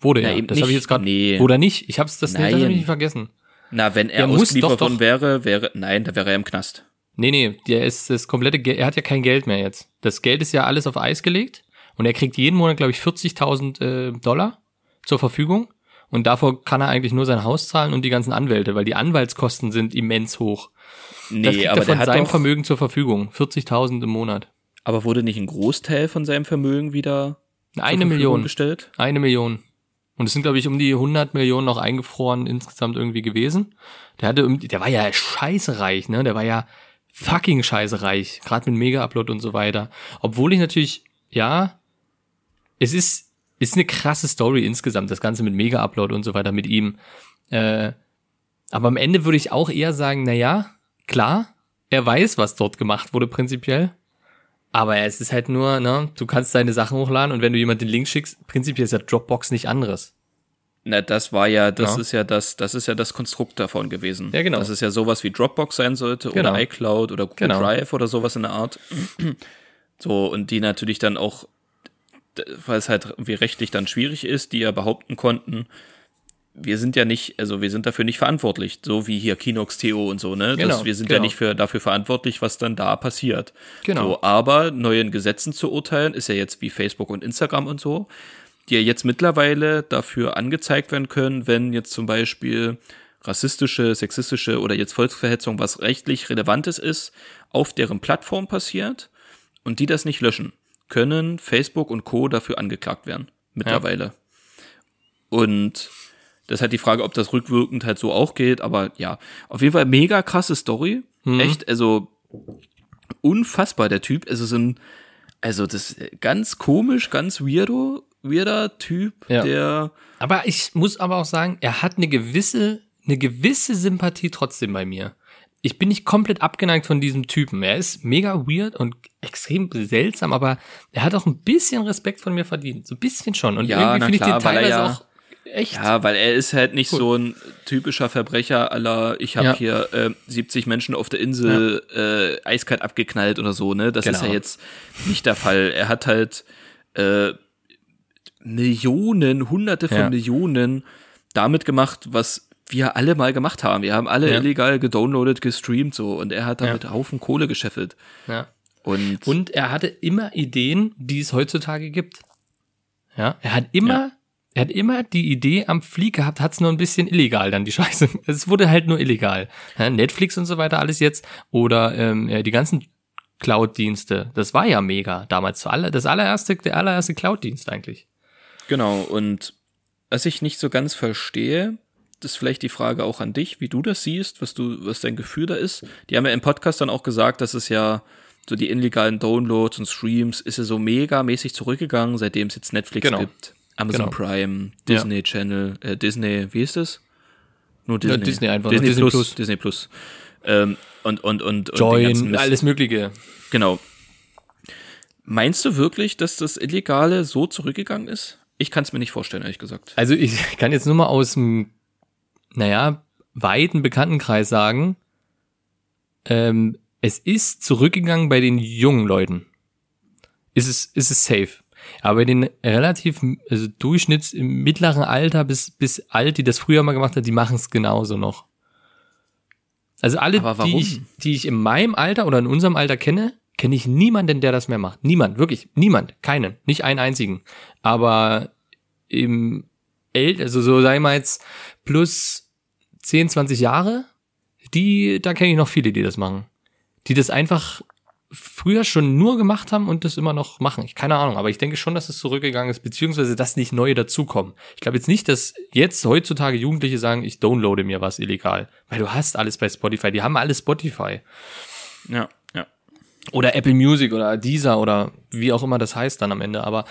S1: Wurde er.
S2: eben
S1: Das habe ich jetzt gerade.
S2: Nee.
S1: Oder nicht? Ich habe es das, das hab ich nicht vergessen.
S2: Na, wenn er
S1: Der
S2: ausgeliefert
S1: doch, doch.
S2: worden wäre, wäre, nein, da wäre er im Knast.
S1: Nee, nee, der ist das komplette er hat ja kein Geld mehr jetzt. Das Geld ist ja alles auf Eis gelegt und er kriegt jeden Monat, glaube ich, 40.000 äh, Dollar zur Verfügung und davor kann er eigentlich nur sein Haus zahlen und die ganzen Anwälte, weil die Anwaltskosten sind immens hoch. Das
S2: Nee,
S1: kriegt
S2: aber
S1: er von
S2: der hat
S1: seinem
S2: doch,
S1: Vermögen zur Verfügung, 40.000 im Monat.
S2: aber wurde nicht ein Großteil von seinem Vermögen wieder
S1: Eine Million.
S2: gestellt?
S1: Eine Million. Und es sind, glaube ich, um die 100 Millionen noch eingefroren insgesamt irgendwie gewesen. Der hatte, der war ja scheißereich, ne? Der war ja fucking scheißereich. Gerade mit Mega-Upload und so weiter. Obwohl ich natürlich, ja, es ist, ist eine krasse Story insgesamt, das Ganze mit Mega-Upload und so weiter mit ihm. Äh, aber am Ende würde ich auch eher sagen, na ja, klar, er weiß, was dort gemacht wurde prinzipiell. Aber es ist halt nur, ne, du kannst deine Sachen hochladen und wenn du jemand den Link schickst, prinzipiell ist ja Dropbox nicht anderes.
S2: Na, das war ja, das
S1: Ja.
S2: ist ja das, das ist ja das Konstrukt davon gewesen.
S1: Ja, genau.
S2: Das ist ja sowas wie Dropbox sein sollte
S1: Genau.
S2: oder iCloud oder Google
S1: Genau.
S2: Drive oder sowas in der Art. [clears throat] So, und die natürlich dann auch, weil es halt irgendwie rechtlich dann schwierig ist, die ja behaupten konnten, wir sind ja nicht, also wir sind dafür nicht verantwortlich, so wie hier Kinox.to und so, ne?
S1: Genau,
S2: das, wir sind ja
S1: genau.
S2: nicht für, dafür verantwortlich, was dann da passiert.
S1: Genau.
S2: So, aber neuen Gesetzen zu urteilen, ist ja jetzt wie Facebook und Instagram und so, die ja jetzt mittlerweile dafür angezeigt werden können, wenn jetzt zum Beispiel rassistische, sexistische oder jetzt Volksverhetzung, was rechtlich Relevantes ist, auf deren Plattform passiert und die das nicht löschen, können Facebook und Co. dafür angeklagt werden. Mittlerweile. Und das ist halt die Frage, ob das rückwirkend halt so auch geht, aber ja, auf jeden Fall mega krasse Story.
S1: Mhm.
S2: Echt, also unfassbar der Typ. Also so ein, also das ist ganz komisch, ganz weirdo, weirder Typ,
S1: Ja.
S2: der
S1: Aber ich muss aber auch sagen, er hat eine gewisse, eine gewisse Sympathie trotzdem bei mir. Ich bin nicht komplett abgeneigt von diesem Typen. Er ist mega weird und extrem seltsam, aber er hat auch ein bisschen Respekt von mir verdient. So ein bisschen schon. Und
S2: Ja,
S1: irgendwie finde ich den teilweise
S2: ja-
S1: auch Echt?
S2: Ja, weil er ist halt nicht
S1: Cool.
S2: so ein typischer Verbrecher aller, ich habe
S1: Ja.
S2: hier äh, 70 Menschen auf der Insel äh, eiskalt abgeknallt oder so, ne? Das ist ja
S1: Genau.
S2: jetzt nicht der Fall. Er hat halt äh, Millionen, hunderte von. Millionen damit gemacht, was wir alle mal gemacht haben. Wir haben alle
S1: Ja.
S2: illegal gedownloadet, gestreamt so und er hat damit Haufen Kohle gescheffelt.
S1: Ja.
S2: Und,
S1: Und er hatte immer Ideen, die es heutzutage gibt. Ja, er hat immer,
S2: Ja.
S1: er hat immer die Idee am Flieg gehabt, hat es nur ein bisschen illegal dann die [laughs] Scheiße. Es wurde halt nur illegal. Ja, Netflix und so weiter alles jetzt oder ähm, ja, die ganzen Cloud-Dienste. Das war ja mega damals. Das allererste, der allererste Cloud-Dienst eigentlich.
S2: Genau, und was ich nicht so ganz verstehe, das ist vielleicht die Frage auch an dich, wie du das siehst, was du, was dein Gefühl da ist. Die haben ja im Podcast dann auch gesagt, dass es ja so die illegalen Downloads und Streams ist ja so mega mäßig zurückgegangen, seitdem es jetzt Netflix
S1: Genau.
S2: gibt, Amazon
S1: Genau.
S2: Prime, Disney Channel, äh, Disney, wie ist das? Nur
S1: Ja,
S2: Disney.
S1: Disney einfach,
S2: Disney,
S1: Disney
S2: Plus,
S1: Plus.
S2: Disney Plus. Ähm, und, und, und, und
S1: Join, alles Mögliche.
S2: Genau. Meinst du wirklich, dass das Illegale so zurückgegangen ist? Ich kann es mir nicht vorstellen, ehrlich gesagt.
S1: Also ich [laughs] kann jetzt nur mal aus dem, naja, weiten Bekanntenkreis sagen, ähm, es ist zurückgegangen bei den jungen Leuten. Ist es, ist es safe. Aber bei den relativ, also Durchschnitts im mittleren Alter bis, bis alt, die das früher mal gemacht haben, die machen es genauso noch. Also alle, die ich, die ich in meinem Alter oder in unserem Alter kenne, kenne ich niemanden, der das mehr macht. Niemand, wirklich, niemand, keinen, nicht einen einzigen. Aber im El also so sagen wir jetzt plus 10, 20 Jahre, die, da kenne ich noch viele, die das machen. Die das einfach früher schon nur gemacht haben und das immer noch machen. Ich keine Ahnung, aber ich denke schon, dass es zurückgegangen ist, beziehungsweise dass nicht neue dazukommen. Ich glaube jetzt nicht, dass jetzt heutzutage Jugendliche sagen, ich downloade mir was illegal. Weil du hast alles bei Spotify, die haben alles Spotify.
S2: Ja, ja.
S1: Oder Apple Music oder Deezer oder wie auch immer das heißt dann am Ende. Aber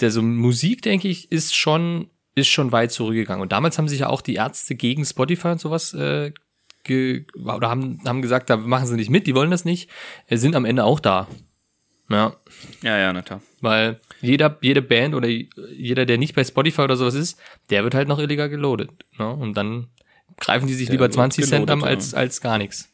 S1: der so Musik, denke ich, ist schon, ist schon weit zurückgegangen. Und damals haben sich ja auch die Ärzte gegen Spotify und sowas äh, ge oder haben, haben gesagt, da machen sie nicht mit, die wollen das nicht, äh, sind am Ende auch da. Ja,
S2: Ja, ja, na klar.
S1: weil jeder, jede Band oder jeder, der nicht bei Spotify oder sowas ist, der wird halt noch illegal geloadet. Ne? Und dann greifen die sich
S2: Der
S1: lieber
S2: wird
S1: 20 Cent an als, als gar nichts.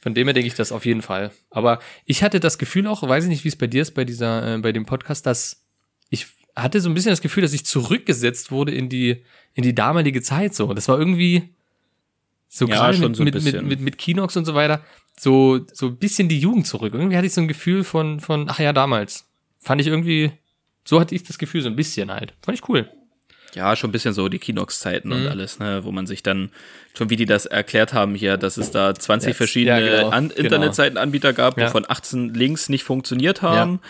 S1: Von dem her denke ich das auf jeden Fall. Aber ich hatte das Gefühl auch, weiß ich nicht, wie es bei dir ist, bei dieser, äh, bei dem Podcast, dass ich hatte so ein bisschen das Gefühl, dass ich zurückgesetzt wurde in die, in die damalige Zeit so. Das war irgendwie so
S2: Ja,
S1: gerade
S2: schon
S1: mit,
S2: so
S1: mit, mit, mit, mit Kinox und so weiter, so, so ein bisschen die Jugend zurück. Irgendwie hatte ich so ein Gefühl von, von, ach ja, damals. Fand ich irgendwie, so hatte ich das Gefühl, so ein bisschen halt. Fand ich cool.
S2: Ja, schon ein bisschen so die Kinox-Zeiten
S1: Mhm.
S2: und alles, ne, wo man sich dann, schon wie die das erklärt haben hier, dass es da 20
S1: Jetzt,
S2: verschiedene
S1: ja, genau,
S2: An
S1: genau.
S2: Internetseitenanbieter gab,
S1: Ja.
S2: wovon 18 Links nicht funktioniert haben.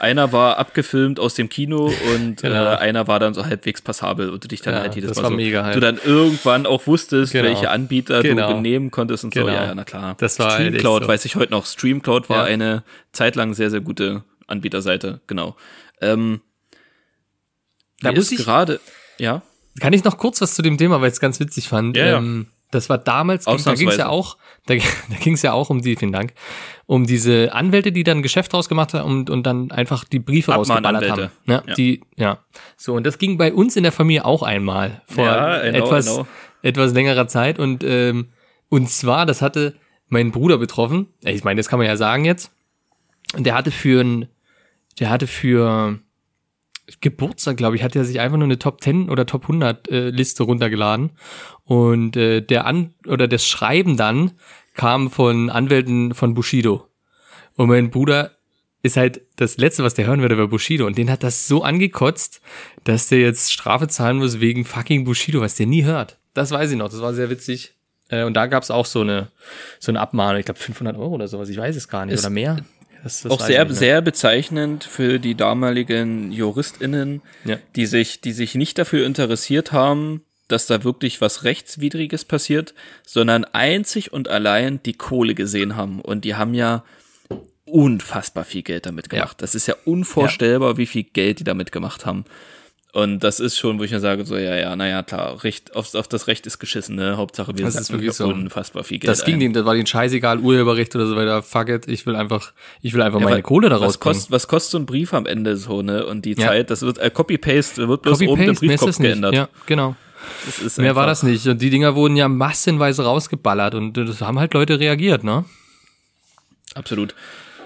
S2: Einer war abgefilmt aus dem Kino und [laughs]
S1: Genau.
S2: äh, einer war dann so halbwegs passabel und du dich dann
S1: Ja,
S2: halt jedes
S1: das
S2: Mal
S1: war
S2: so,
S1: mega halt.
S2: du dann irgendwann auch wusstest,
S1: Genau.
S2: welche Anbieter
S1: Genau.
S2: du nehmen konntest und so.
S1: Genau.
S2: Ja, ja, na klar.
S1: Das war
S2: Streamcloud,
S1: so.
S2: weiß ich heute noch. Streamcloud war
S1: Ja.
S2: eine zeitlang sehr, sehr gute Anbieterseite, genau. Ähm,
S1: Da muss ich-
S2: gerade, ja.
S1: Kann ich noch kurz was zu dem Thema, weil ich es ganz witzig fand.
S2: Ja, ja.
S1: Das war damals, da ging es ja auch, da, [laughs] da ging es ja auch um die, vielen Dank, um diese Anwälte, die dann ein Geschäft draus gemacht haben und, und dann einfach die Briefe rausgeballert haben.
S2: Abmahnanwälte.
S1: Ja,
S2: Ja.
S1: Die, ja. So, und das ging bei uns in der Familie auch einmal vor
S2: Ja, know,
S1: etwas, etwas längerer Zeit. Und, ähm, und zwar, das hatte meinen Bruder betroffen. Ich meine, das kann man ja sagen jetzt. Und der hatte für ein, der hatte für Geburtstag, glaube ich, hat er sich einfach nur eine Top 10 oder Top 100 äh, Liste runtergeladen. Und äh, der An oder das Schreiben dann kam von Anwälten von Bushido. Und mein Bruder ist halt das letzte, was der hören würde, war Bushido. Und den hat das so angekotzt, dass der jetzt Strafe zahlen muss wegen fucking Bushido, was der nie hört. Das weiß ich noch, das war sehr witzig. Äh, und da gab's auch so eine, so eine Abmahnung, ich glaube 500 Euro oder sowas, ich weiß es gar nicht,
S2: Ist
S1: oder mehr. Das, das
S2: auch sehr, sehr bezeichnend für die damaligen JuristInnen,
S1: Ja.
S2: die sich, die sich nicht dafür interessiert haben, dass da wirklich was Rechtswidriges passiert, sondern einzig und allein die Kohle gesehen haben. Und die haben ja unfassbar viel Geld damit gemacht. Das ist ja unvorstellbar, wie viel Geld die damit gemacht haben. Und das ist schon, wo ich mir sage, so, ja, ja, naja, klar, Recht, auf, auf das Recht ist geschissen, ne? Hauptsache, wir
S1: Das
S2: sacken
S1: wirklich so.
S2: unfassbar viel Geld
S1: Das ging
S2: ein.
S1: dem, das war denen scheißegal, Urheberrecht oder so weiter. Fuck it, ich will einfach, ich will einfach
S2: Ja,
S1: meine
S2: weil-
S1: Kohle daraus
S2: was kostet, was kostet so ein Brief am Ende so, ne? Und die
S1: Ja.
S2: Zeit, das wird, äh, Copy-Paste, wird bloß oben der Briefkopf geändert.
S1: Ja, genau. Mehr war das nicht. Und die Dinger wurden ja massenweise rausgeballert und das haben halt Leute reagiert, ne?
S2: Absolut.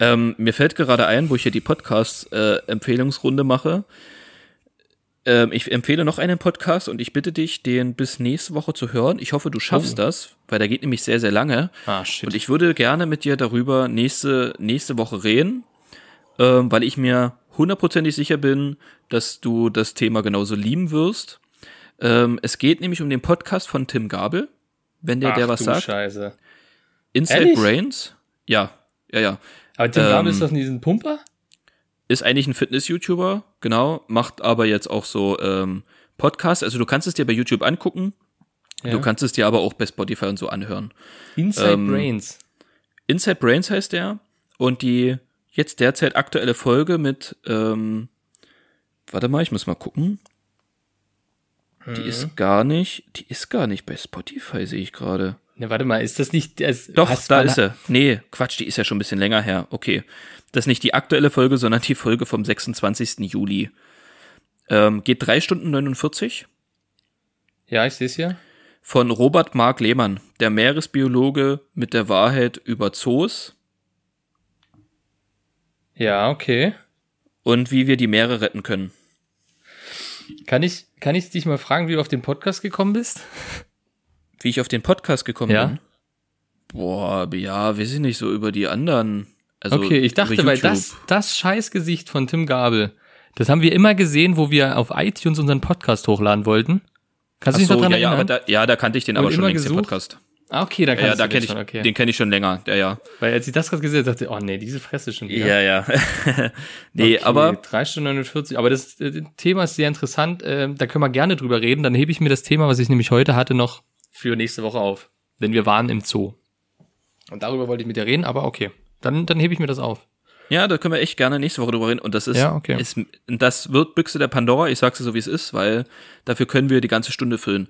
S2: Ähm, mir fällt gerade ein, wo ich hier die Podcast-Empfehlungsrunde mache. Ähm, ich empfehle noch einen Podcast und ich bitte dich, den bis nächste Woche zu hören. Ich hoffe, du schaffst
S1: Oh.
S2: das, weil der geht nämlich sehr, sehr lange.
S1: Ah, shit.
S2: Und ich würde gerne mit dir darüber nächste, nächste Woche reden, ähm, weil ich mir hundertprozentig sicher bin, dass du das Thema genauso lieben wirst. Ähm, es geht nämlich um den Podcast von Tim Gabel, wenn der, der was
S1: du
S2: sagt.
S1: Scheiße.
S2: Inside
S1: Ehrlich?
S2: Brains. Ja, ja, ja.
S1: Aber Tim
S2: Ähm,
S1: Gabel ist das in diesem Pumper?
S2: Ist eigentlich ein Fitness-YouTuber, genau, macht aber jetzt auch so ähm, Podcasts. Also du kannst es dir bei YouTube angucken,
S1: Ja.
S2: du kannst es dir aber auch bei Spotify und so anhören.
S1: Inside
S2: ähm,
S1: Brains.
S2: Inside Brains heißt der und die jetzt derzeit aktuelle Folge mit, ähm, warte mal, ich muss mal gucken. Die
S1: Mhm.
S2: ist gar nicht, die ist gar nicht bei Spotify, sehe ich gerade.
S1: Ne, warte mal, ist das nicht. Es,
S2: Doch, da ist sie. Nee, Quatsch, die ist ja schon ein bisschen länger her. Okay. Das ist nicht die aktuelle Folge, sondern die Folge vom 26. Juli. Ähm, geht drei Stunden 49
S1: Ja, ich sehe es hier.
S2: von Robert Mark Lehmann, der Meeresbiologe mit der Wahrheit über Zoos
S1: Ja, okay.
S2: und wie wir die Meere retten können.
S1: Kann ich, kann ich dich mal fragen, wie du auf den Podcast gekommen bist?
S2: Wie ich auf den Podcast gekommen
S1: Ja.
S2: bin? Boah, ja, weiß ich nicht, so über die anderen. Also
S1: okay, ich dachte, weil das, das Scheißgesicht von Tim Gabel, das haben wir immer gesehen, wo wir auf iTunes unseren Podcast hochladen wollten. Kannst du dich
S2: so,
S1: noch dran
S2: ja, ja, aber
S1: erinnern?
S2: da, ja, da kannte ich den aber schon längst, den? Podcast.
S1: ah, okay, da
S2: Ja,
S1: kannst
S2: ja, da
S1: du
S2: kenne
S1: den
S2: ich,
S1: schon, okay.
S2: den kenne ich schon länger, ja, ja.
S1: Weil als ich das gerade gesehen habe, dachte ich, oh nee, diese Fresse schon wieder.
S2: Ja, ja. [laughs] nee,
S1: Okay,
S2: aber
S1: 3 Stunden 49. Aber das äh, Thema ist sehr interessant. Ähm, da können wir gerne drüber reden. Dann hebe ich mir das Thema, was ich nämlich heute hatte, noch für nächste Woche auf. Denn wir waren im Zoo. Und darüber wollte ich mit dir reden, aber okay. Dann, dann hebe ich mir das auf.
S2: Ja, da können wir echt gerne nächste Woche drüber reden. Und das ist,
S1: Ja, okay.
S2: ist das wird Büchse der Pandora. Ich sag's dir so, wie es ist, weil dafür können wir die ganze Stunde füllen.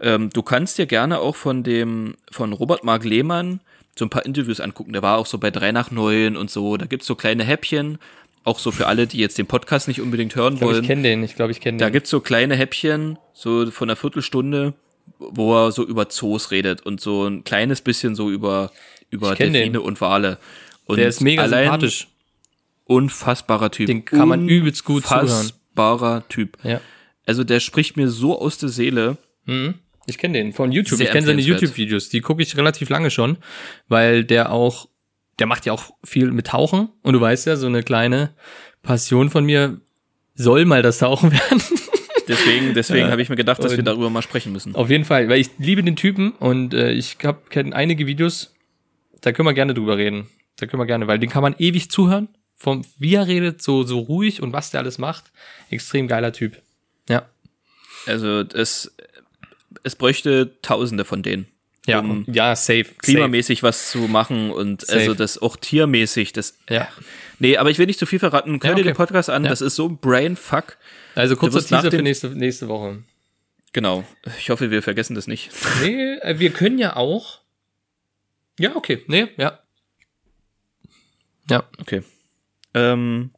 S2: Ähm, du kannst dir gerne auch von dem, von Robert Mark Lehmann so ein paar Interviews angucken. Der war auch so bei drei nach neun und so. Da gibt's so kleine Häppchen. Auch so für alle, die jetzt den Podcast nicht unbedingt hören
S1: Ich glaube,
S2: wollen.
S1: ich kenne den. Ich glaube, ich kenne
S2: Da
S1: den.
S2: gibt's so kleine Häppchen, so von einer Viertelstunde, wo er so über Zoos redet und so ein kleines bisschen so über, über Delfine
S1: den.
S2: und Wale. Und
S1: der ist mega sympathisch.
S2: Unfassbarer Typ.
S1: Den kann man übelst gut zuhören.
S2: Unfassbarer Typ.
S1: Ja.
S2: Also der spricht mir so aus der Seele.
S1: Mhm. Ich kenne den von YouTube.
S2: Sehr
S1: ich kenne seine. YouTube-Videos. Die gucke ich relativ lange schon, weil der auch, der macht ja auch viel mit Tauchen. Und du weißt ja, so eine kleine Passion von mir soll mal das Tauchen [laughs] werden.
S2: Deswegen, deswegen habe ich mir gedacht, dass wir
S1: Und-
S2: darüber mal sprechen müssen.
S1: Auf jeden Fall, weil ich liebe den Typen und äh, ich habe kenn einige Videos, da können wir gerne drüber reden. Da können wir gerne, weil den kann man ewig zuhören. Vom wie er redet, so so ruhig und was der alles macht. Extrem geiler Typ. Ja.
S2: Also es, es bräuchte Tausende von denen.
S1: Ja,
S2: Um
S1: ja, safe.
S2: klimamäßig was zu machen und
S1: Safe.
S2: also das auch tiermäßig, das
S1: safe. Ja.
S2: Nee, aber ich will nicht zu viel verraten. Hör
S1: Ja,
S2: dir
S1: okay.
S2: den Podcast an,
S1: Ja.
S2: das ist so ein Brainfuck.
S1: Also kurzer Teaser für nächste, nächste Woche.
S2: Genau. Ich hoffe, wir vergessen das nicht.
S1: Nee, äh, wir können ja auch. Ja, okay. Nee, ja. Ja.
S2: Okay. Ähm,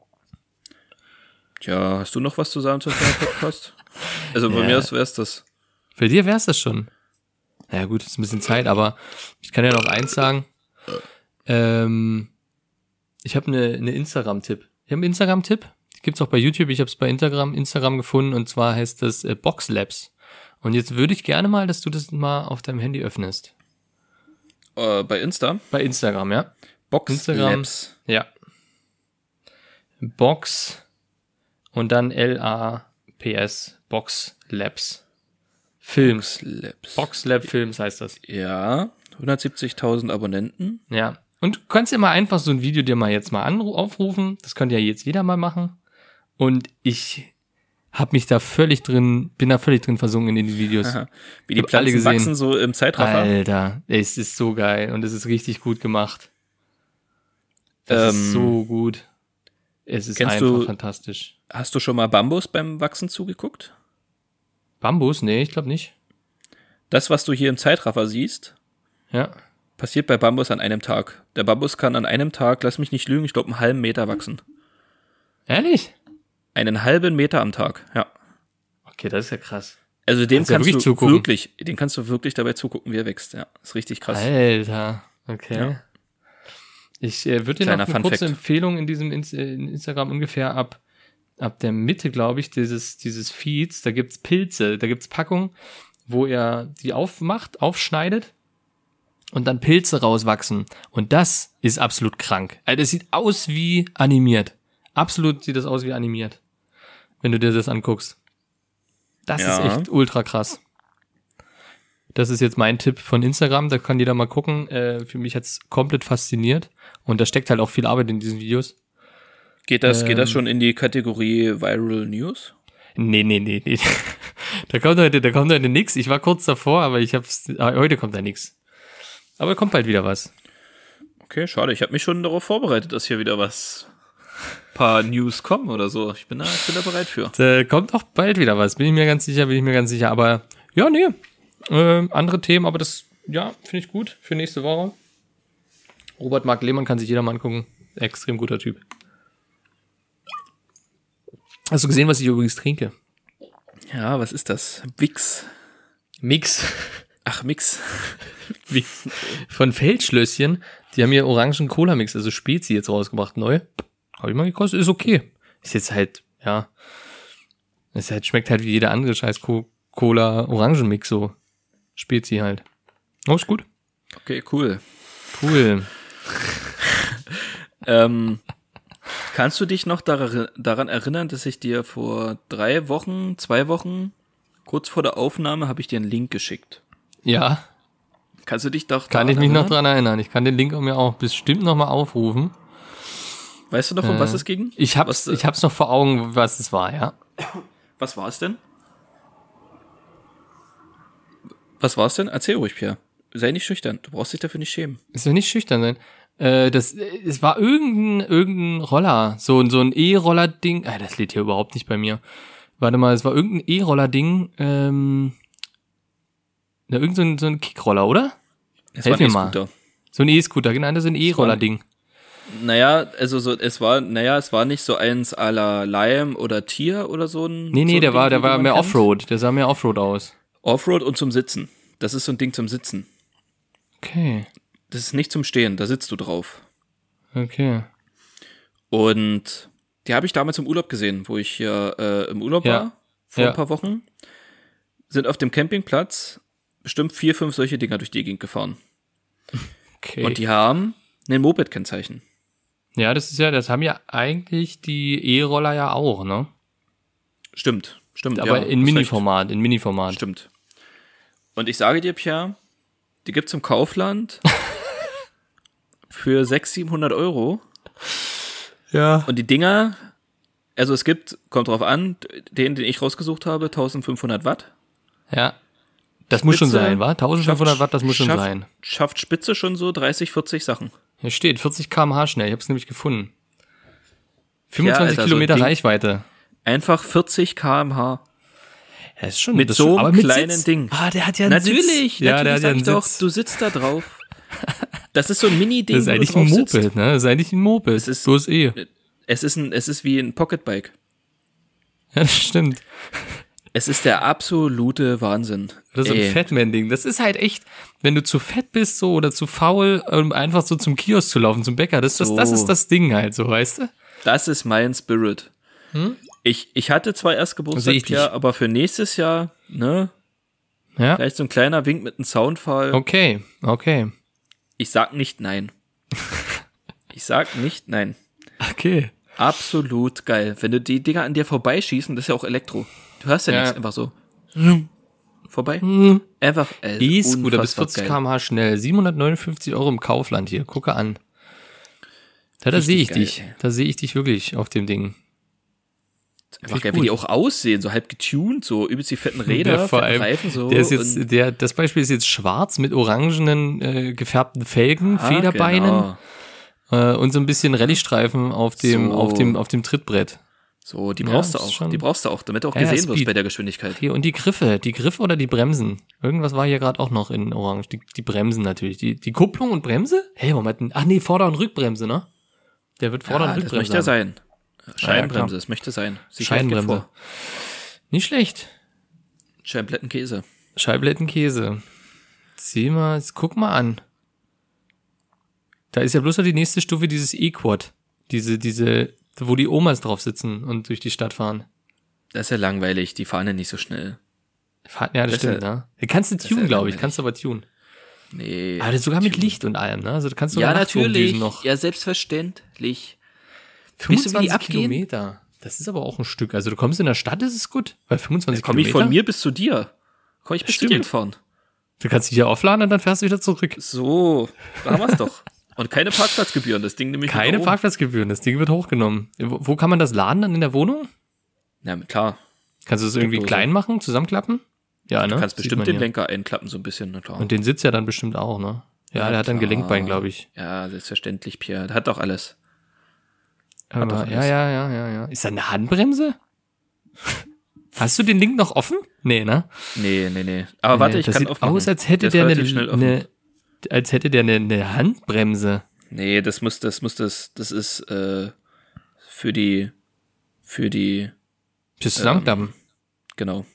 S2: tja, hast du noch was zu sagen zum Thema Podcast? [laughs] Also bei
S1: Ja.
S2: mir aus wär's das.
S1: Für dir wär's das schon. Ja gut, ist ein bisschen Zeit, aber ich kann ja noch eins sagen. Ähm, ich habe eine eine Instagram-Tipp. Ich habe einen Instagram-Tipp. Die gibt's auch bei YouTube. Ich habe es bei Instagram, Instagram gefunden und zwar heißt das äh, Box Labs. Und jetzt würde ich gerne mal, dass du das mal auf deinem Handy öffnest.
S2: Äh, bei Insta.
S1: Bei Instagram, ja?
S2: Box
S1: Instagram.
S2: Labs.
S1: Ja. Box und dann L-A-P-S. Box Labs. Films.
S2: Labs.
S1: Box Lab Films heißt das.
S2: Ja. 170.000 Abonnenten.
S1: Ja. Und du kannst ja mal einfach so ein Video dir mal jetzt mal aufrufen. Das könnt ihr ja jetzt wieder mal machen. Und ich hab mich da völlig drin, bin da völlig drin versunken in den Videos.
S2: Aha. Wie die
S1: alle
S2: Pflanzen
S1: gesehen.
S2: wachsen so im Zeitraffer.
S1: Alter, es ist so geil und es ist richtig gut gemacht. Das
S2: Ähm,
S1: ist so gut. Es ist einfach
S2: du-
S1: fantastisch.
S2: Hast du schon mal Bambus beim Wachsen zugeguckt?
S1: Bambus? Nee, ich glaube nicht.
S2: Das, was du hier im Zeitraffer siehst,
S1: Ja.
S2: passiert bei Bambus an einem Tag. Der Bambus kann an einem Tag, lass mich nicht lügen, ich glaube einen halben Meter wachsen.
S1: Ehrlich?
S2: Einen halben Meter am Tag, ja.
S1: Okay, das ist ja krass.
S2: Also dem
S1: Kannst ja
S2: kannst
S1: wirklich
S2: du
S1: zugucken.
S2: wirklich, dem kannst du wirklich dabei zugucken, wie er wächst. Ja, ist richtig krass.
S1: Alter, okay.
S2: Ja.
S1: Ich äh, würde dir noch eine
S2: Fun
S1: kurze
S2: Fact.
S1: Empfehlung in diesem Ins äh, in Instagram ungefähr ab, ab der Mitte, glaube ich, dieses, dieses Feeds, da gibt's Pilze, da gibt's Packungen, wo er die aufmacht, aufschneidet und dann Pilze rauswachsen. Und das ist absolut krank. Also das sieht aus wie animiert. Absolut sieht das aus wie animiert. Wenn du dir das anguckst. Das
S2: Ja.
S1: ist echt ultra krass. Das ist jetzt mein Tipp von Instagram, da kann jeder mal gucken. Äh, für mich hat's komplett fasziniert. Und da steckt halt auch viel Arbeit in diesen Videos.
S2: Geht das, geht das
S1: Ähm.
S2: schon in die Kategorie Viral News?
S1: Nee, nee, nee, nee. [laughs] Da kommt heute, da kommt heute nix. Ich war kurz davor, aber ich hab's, ah, heute kommt da nix. Aber kommt bald wieder was.
S2: Okay, schade. Ich habe mich schon darauf vorbereitet, dass hier wieder was paar News kommen oder so. Ich bin da, ich bin da bereit für.
S1: Da kommt auch bald wieder was. Bin ich mir ganz sicher, bin ich mir ganz sicher. Aber ja, nee. Äh, andere Themen, aber das, ja, finde ich gut für nächste Woche. Robert Mark Lehmann kann sich jeder mal angucken. Extrem guter Typ. Hast du gesehen, was ich übrigens trinke?
S2: Ja, was ist das? Wix.
S1: Mix.
S2: Ach, Mix. [laughs]
S1: Mix. Von Feldschlösschen. Die haben hier Orangen Cola Mix, also Spezi jetzt rausgebracht, neu. Habe ich mal gekostet, ist okay. Ist jetzt halt, ja. Es halt, schmeckt halt wie jeder andere scheiß Co Cola So. Spezi halt. Oh, ist gut.
S2: Okay, cool.
S1: Cool. [laughs]
S2: Ähm, kannst du dich noch dar daran erinnern, dass ich dir vor drei Wochen, zwei Wochen, kurz vor der Aufnahme, habe ich dir einen Link geschickt?
S1: Ja,
S2: Kannst du dich doch
S1: kann
S2: daran
S1: ich mich noch
S2: erinnern?
S1: dran erinnern. Ich kann den Link mir auch bestimmt noch mal aufrufen.
S2: Weißt du noch, um was es ging?
S1: Ich hab's,
S2: was, äh,
S1: ich hab's noch vor Augen, was es war, ja.
S2: Was war es denn? Was war es denn? Erzähl ruhig, Pierre. Sei nicht schüchtern. Du brauchst dich dafür nicht schämen.
S1: Ist doch nicht schüchtern sein. Äh, das, äh, es war irgendein, irgendein Roller, so, ein- so ein E-Roller-Ding. Ah, das lädt hier überhaupt nicht bei mir. Warte mal, es war irgendein E-Roller-Ding, ähm, na, irgend so ein, so ein Kickroller, oder?
S2: Es
S1: Helf
S2: war ein
S1: mir mal.
S2: E-Scooter.
S1: So ein E-Scooter, genau, das ist ein E-Roller-Ding.
S2: Naja, also so, es war, naja, es war nicht so eins à la Lime oder Tier oder so ein.
S1: Nee, nee,
S2: so ein
S1: der
S2: Ding,
S1: war, der war mehr. Offroad, der sah mehr Offroad aus.
S2: Offroad und zum Sitzen. Das ist so ein Ding zum Sitzen.
S1: Okay,
S2: Das ist nicht zum Stehen, da sitzt du drauf.
S1: okay.
S2: Und die habe ich damals im Urlaub gesehen, wo ich hier äh, im Urlaub
S1: Ja.
S2: war, vor
S1: Ja.
S2: ein paar Wochen. Sind auf dem Campingplatz bestimmt vier, fünf solche Dinger durch die Gegend gefahren.
S1: okay.
S2: Und die haben ein Moped-Kennzeichen.
S1: ja, das ist ja, das haben ja eigentlich die E-Roller ja auch, ne?
S2: Stimmt, stimmt.
S1: Aber
S2: ja,
S1: in Mini-Format, in Mini-Format.
S2: Stimmt. Und ich sage dir, Pierre, die gibt's im Kaufland [laughs] für 600, 700 Euro.
S1: Ja.
S2: Und die Dinger, also es gibt, kommt drauf an, den, den ich rausgesucht habe, 1500 Watt.
S1: Ja. Das muss schon
S2: Spitze,
S1: sein, wa? 1500
S2: Schafft-
S1: Watt, das muss schon
S2: schafft,
S1: sein.
S2: Schafft Spitze schon so 30, 40 Sachen.
S1: Hier steht 40 km/h schnell, ich hab's nämlich gefunden. 25
S2: Alter, so ein
S1: Kilometer
S2: Ding-
S1: Reichweite.
S2: Einfach 40 kmh.
S1: Ja, ist schon
S2: Mit
S1: das
S2: so einem kleinen
S1: Sitz.
S2: Ding.
S1: Ah, der hat ja einen
S2: Natürlich,
S1: Sitz. Ja, der
S2: natürlich
S1: hat ja einen
S2: doch,
S1: Sitz.
S2: du sitzt da drauf. [laughs] Das ist so ein Mini-Ding.
S1: Das ist eigentlich ein
S2: drauf sitzt.
S1: Moped, ne? Das ist eigentlich ein Moped. Das
S2: ist-
S1: so ist eh.
S2: Es ist ein, es ist wie ein Pocketbike.
S1: Ja, das stimmt.
S2: Es ist der absolute Wahnsinn.
S1: Das ist so
S2: Ey,
S1: ein Fatman-Ding. Das ist halt echt, wenn du zu fett bist so oder zu faul, um einfach so zum Kiosk zu laufen, zum Bäcker. Das, das, das
S2: So.
S1: ist das Ding halt so, weißt du?
S2: Das ist mein Spirit. Ich, ich hatte zwar erst. Pierre, aber für nächstes Jahr, ne,
S1: Ja.
S2: vielleicht so ein kleiner Wink mit einem Soundfall.
S1: Okay, okay.
S2: Ich sag nicht nein. [laughs] ich sag nicht nein.
S1: Okay.
S2: Absolut geil. Wenn du die Dinger an dir vorbeischießen, das ist ja auch Elektro. Du hörst ja,
S1: Ja.
S2: nichts, einfach so. Vorbei. Einfach. Äh,
S1: E-Scooter bis
S2: unfassbar
S1: 40
S2: geil.
S1: km/h schnell. 759 Euro im Kaufland hier. Gucke an. Da, da sehe ich
S2: geil,
S1: dich.
S2: ey.
S1: Da sehe ich dich wirklich auf dem Ding.
S2: Einfach geil, wie die auch aussehen, so halb getuned, so übelst die fetten [laughs] Räder,
S1: Der vor allem,
S2: Reifen, so.
S1: der ist jetzt, der, das Beispiel ist jetzt schwarz mit orangenen äh, gefärbten Felgen,
S2: Ah,
S1: Federbeinen
S2: genau.
S1: äh, und so ein bisschen Rallye-Streifen auf dem,
S2: So.
S1: auf dem, auf dem Trittbrett.
S2: So, die
S1: Ja,
S2: brauchst
S1: das
S2: du auch.
S1: schon-
S2: Die brauchst du auch, damit du auch
S1: Ja, ja,
S2: gesehen wirst bei der Geschwindigkeit.
S1: Hier, und die Griffe, die Griffe oder die Bremsen? Irgendwas war hier gerade auch noch in Orange. Die, die Bremsen natürlich. Die, die Kupplung und Bremse? Hey, Moment. Ach nee, Vorder- und Rückbremse, ne? Der wird Vorder-
S2: Ja,
S1: und
S2: das
S1: Rückbremse.
S2: möchte ja
S1: haben.
S2: sein. Scheibenbremse, das möchte sein. Sicherheit
S1: Scheibenbremse. Nicht schlecht.
S2: Scheibenblättenkäse.
S1: Scheiblettenkäse. Sieh mal, guck mal an. Da ist ja bloß noch die nächste Stufe dieses E-Quad. Diese, diese, wo die Omas drauf sitzen und durch die Stadt fahren.
S2: Das ist ja langweilig, die fahren ja nicht so schnell.
S1: Fahr- Ja, das,
S2: Das
S1: stimmt,
S2: ja-
S1: ne? Du kannst du tun, glaube ich. Kannst du aber tun.
S2: Nee.
S1: Aber das sogar mit Licht und allem, ne? Also du kannst sogar
S2: ja, natürlich.
S1: noch.
S2: Ja, selbstverständlich. Weißt du, wie
S1: 25
S2: die abgehen?
S1: Kilometer. Das ist aber auch ein Stück. Also du kommst in der Stadt, ist es gut. Weil 25
S2: Komme ich
S1: Kilometer.
S2: von mir bis zu dir. Komme ich bis zu
S1: Stimmt.
S2: dir gefahren.
S1: Du kannst dich hier aufladen und dann fährst du wieder zurück.
S2: So, da haben wir es doch. Und keine Parkplatzgebühren, das Ding nämlich
S1: Keine Parkplatzgebühren. Das Ding wird hochgenommen. Wo, wo kann man das laden dann in der Wohnung?
S2: Ja, klar.
S1: Kannst du es irgendwie
S2: Steckdose.
S1: klein machen, zusammenklappen? Ja, ne?
S2: Du kannst bestimmt den
S1: hier.
S2: Lenker einklappen, so ein bisschen, na klar.
S1: Und den sitzt ja dann bestimmt auch, ne? Ja, der hat dann
S2: klar.
S1: Gelenkbein, glaube ich.
S2: Ja, selbstverständlich, Pierre. Der hat doch alles.
S1: Aber, ja, ja, ja, ja, ja. Ist da eine Handbremse? [laughs] Hast du den Link noch offen? Nee, ne?
S2: Nee, nee, nee. Aber warte,
S1: Nee,
S2: ich
S1: das
S2: kann
S1: sieht
S2: aufmachen.
S1: aus, als hätte der eine, eine, als hätte der eine, eine Handbremse.
S2: Nee, das muss, das muss, das, das ist äh, für die, für die,
S1: Fürs Zusammenklappen.
S2: genau.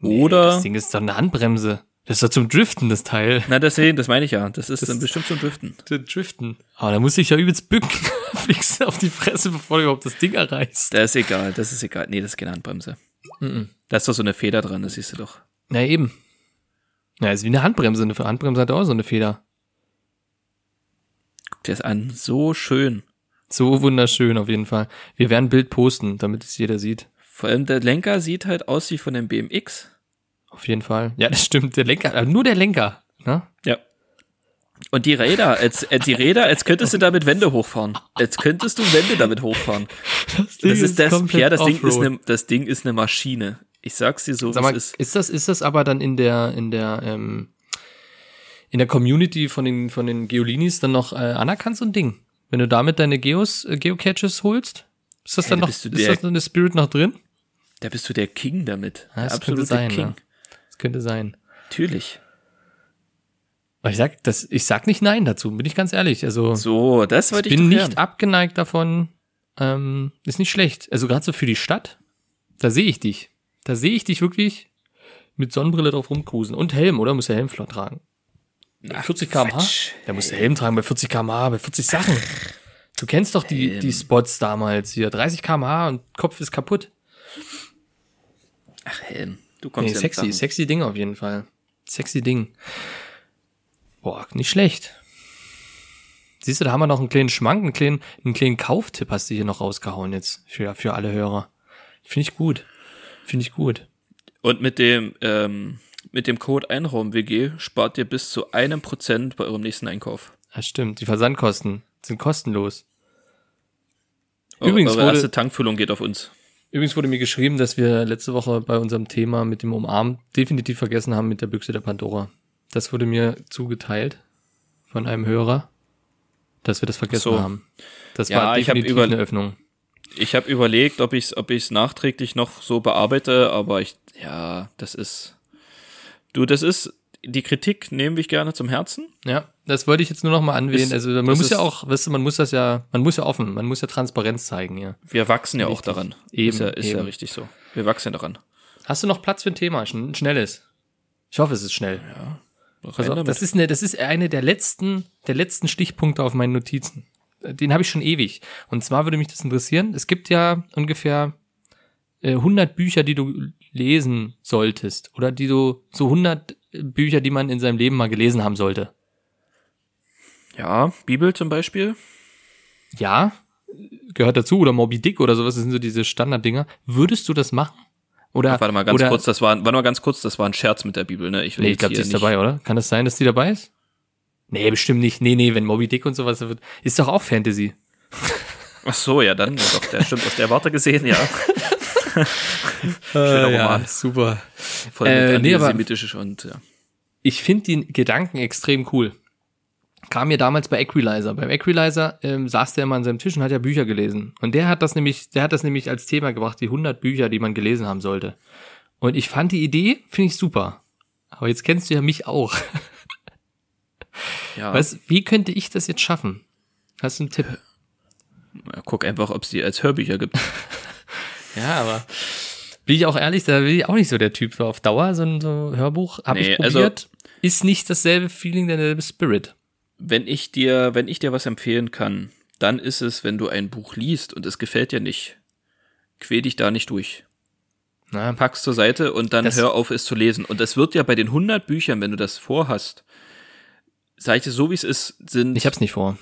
S1: Nee,
S2: Oder,
S1: Das Ding ist doch eine Handbremse. Das ist doch zum Driften, das Teil.
S2: na, deswegen, das meine ich ja. Das ist
S1: Das-
S2: dann bestimmt zum Driften.
S1: Zum Driften. Aber da muss ich ja übelst bücken. [laughs] Fliegst auf die Fresse, bevor du überhaupt das Ding erreichst.
S2: Das ist egal, das ist egal. Nee, das ist keine Handbremse.
S1: Mhm.
S2: Da ist doch so eine Feder dran, das siehst du doch.
S1: Na eben. Na, ist wie eine Handbremse. Eine Handbremse hat auch so eine Feder.
S2: Guck dir das an. So schön.
S1: So wunderschön auf jeden Fall. Wir werden ein Bild posten, damit es jeder sieht.
S2: Vor allem der Lenker sieht halt aus wie von dem BMX.
S1: Auf jeden Fall. Ja, das stimmt. Der Lenker, aber nur der Lenker. Ne?
S2: Ja. Und die Räder, als, äh, die Räder, als könntest du damit Wände hochfahren. Als könntest du Wände damit hochfahren.
S1: Das,
S2: Das ist das,
S1: komplett
S2: Pierre, das Ding ist, eine, das Ding ist eine Maschine. Ich sag's dir so,
S1: Sag mal,
S2: ist.
S1: ist das, ist das aber dann in der, in der, ähm, in der Community von den, von den Geolinis dann noch äh, anerkannt, so ein Ding? Wenn du damit deine Geos, äh, Geocaches holst? Ist das
S2: Hey,
S1: dann
S2: da
S1: noch,
S2: bist du
S1: ist
S2: der-
S1: das dann der Spirit noch drin?
S2: Da bist du der King damit.
S1: Ja,
S2: der
S1: das
S2: absolute
S1: sein,
S2: King.
S1: ja. Könnte sein.
S2: Natürlich.
S1: Aber ich sag, das, ich sag nicht nein dazu, bin ich ganz ehrlich. Also,
S2: So, das
S1: ich
S2: wollte ich
S1: bin nicht
S2: hören.
S1: abgeneigt davon. Ähm, ist nicht schlecht. Also gerade so für die Stadt, da sehe ich dich. Da sehe ich dich wirklich mit Sonnenbrille drauf rumcruisen. Und Helm, oder? Muss der Helm flott tragen.
S2: Ach,
S1: 40 km/h? Der muss der Helm tragen bei 40 km/h, bei 40 Sachen. Du kennst doch die,
S2: Helm.
S1: die Spots damals hier. 30 km/h und Kopf ist kaputt.
S2: Ach, Helm. Du kommst
S1: Nee, sexy, sexy Ding auf jeden Fall. Sexy Ding. Boah, nicht schlecht. Siehst du, da haben wir noch einen kleinen Schmank, einen kleinen, einen kleinen Kauftipp hast du hier noch rausgehauen jetzt für, für alle Hörer. Finde ich gut. Finde ich gut.
S2: Und mit dem, ähm, mit dem Code Einraum-WG spart ihr bis zu einem Prozent bei eurem nächsten Einkauf.
S1: Das stimmt. Die Versandkosten sind kostenlos. Übrigens
S2: eure
S1: wurde-
S2: erste Tankfüllung geht auf uns.
S1: Übrigens wurde mir geschrieben, dass wir letzte Woche bei unserem Thema mit dem Umarmen definitiv vergessen haben mit der Büchse der Pandora. Das wurde mir zugeteilt von einem Hörer, dass wir das vergessen
S2: So.
S1: haben. Das
S2: Ja,
S1: war
S2: ich hab
S1: definitiv eine Öffnung.
S2: Ich habe überlegt, ob ich es ob ich's nachträglich noch so bearbeite, aber ich, ja, das ist, du, das ist, die Kritik nehmen wir gerne zum Herzen.
S1: Ja, das wollte ich jetzt nur noch mal anwählen.
S2: Ist-
S1: also man muss ja auch, weißt du, man muss das ja, man muss ja offen, man muss ja Transparenz zeigen, ja.
S2: Wir wachsen ja auch
S1: Richtig.
S2: daran.
S1: Eben,
S2: ist ja, ist ja
S1: eben.
S2: richtig so. Wir wachsen ja daran.
S1: Hast du noch Platz für ein Thema? Ein schnelles. Ich hoffe, es ist schnell.
S2: Rein
S1: Also, das ist eine, das ist eine der letzten, der letzten Stichpunkte auf meinen Notizen. Den habe ich schon ewig. Und zwar würde mich das interessieren. Es gibt ja ungefähr äh, 100 Bücher, die du lesen solltest. Oder die du, so 100 Bücher, die man in seinem Leben mal gelesen haben sollte.
S2: ja, Bibel zum Beispiel.
S1: Ja, gehört dazu. Oder Moby Dick oder sowas. Das sind so diese Standarddinger. Würdest du das machen? Oder,
S2: Warte mal ganz
S1: oder,
S2: kurz, das war, warte mal ganz kurz, das war ein Scherz mit der Bibel, ne? Ich
S1: Nee, ich glaube, die ist
S2: nicht-
S1: dabei, oder? Kann das sein, dass die dabei ist? Nee, bestimmt nicht. Nee, nee, wenn Moby Dick und sowas wird. Ist doch auch Fantasy.
S2: Ach so, ja, dann, doch, der stimmt aus der Warte gesehen, ja. [laughs] Schöner
S1: ja,
S2: Roman.
S1: super.
S2: Voll
S1: Äh, nee,
S2: antisemitisch und, ja.
S1: Ich finde den Gedanken extrem cool. kam mir damals bei Equalizer. Beim Equalizer ähm, saß der immer an seinem Tisch und hat ja Bücher gelesen. Und der hat das nämlich, der hat das nämlich als Thema gebracht, die 100 Bücher, die man gelesen haben sollte. Und ich fand die Idee, finde ich super. Aber jetzt kennst du ja mich auch.
S2: Ja.
S1: Was, wie könnte ich das jetzt schaffen? Hast du einen Tipp?
S2: Ja, guck einfach, ob es die als Hörbücher gibt. [laughs]
S1: Ja, aber bin ich auch ehrlich, da bin ich auch nicht so der Typ so auf Dauer, so ein so Hörbuch. Habe
S2: Nee,
S1: ich
S2: also-
S1: probiert. ist nicht dasselbe Feeling, derselbe Spirit.
S2: wenn ich dir, wenn ich dir was empfehlen kann, dann ist es, wenn du ein Buch liest und es gefällt dir nicht, quäl dich da nicht durch.
S1: Na,
S2: Pack's zur Seite und dann hör auf, es zu lesen. Und es wird ja bei den 100 Büchern, wenn du das vorhast, sag ich dir so wie es ist, sind
S1: ich hab's nicht vor.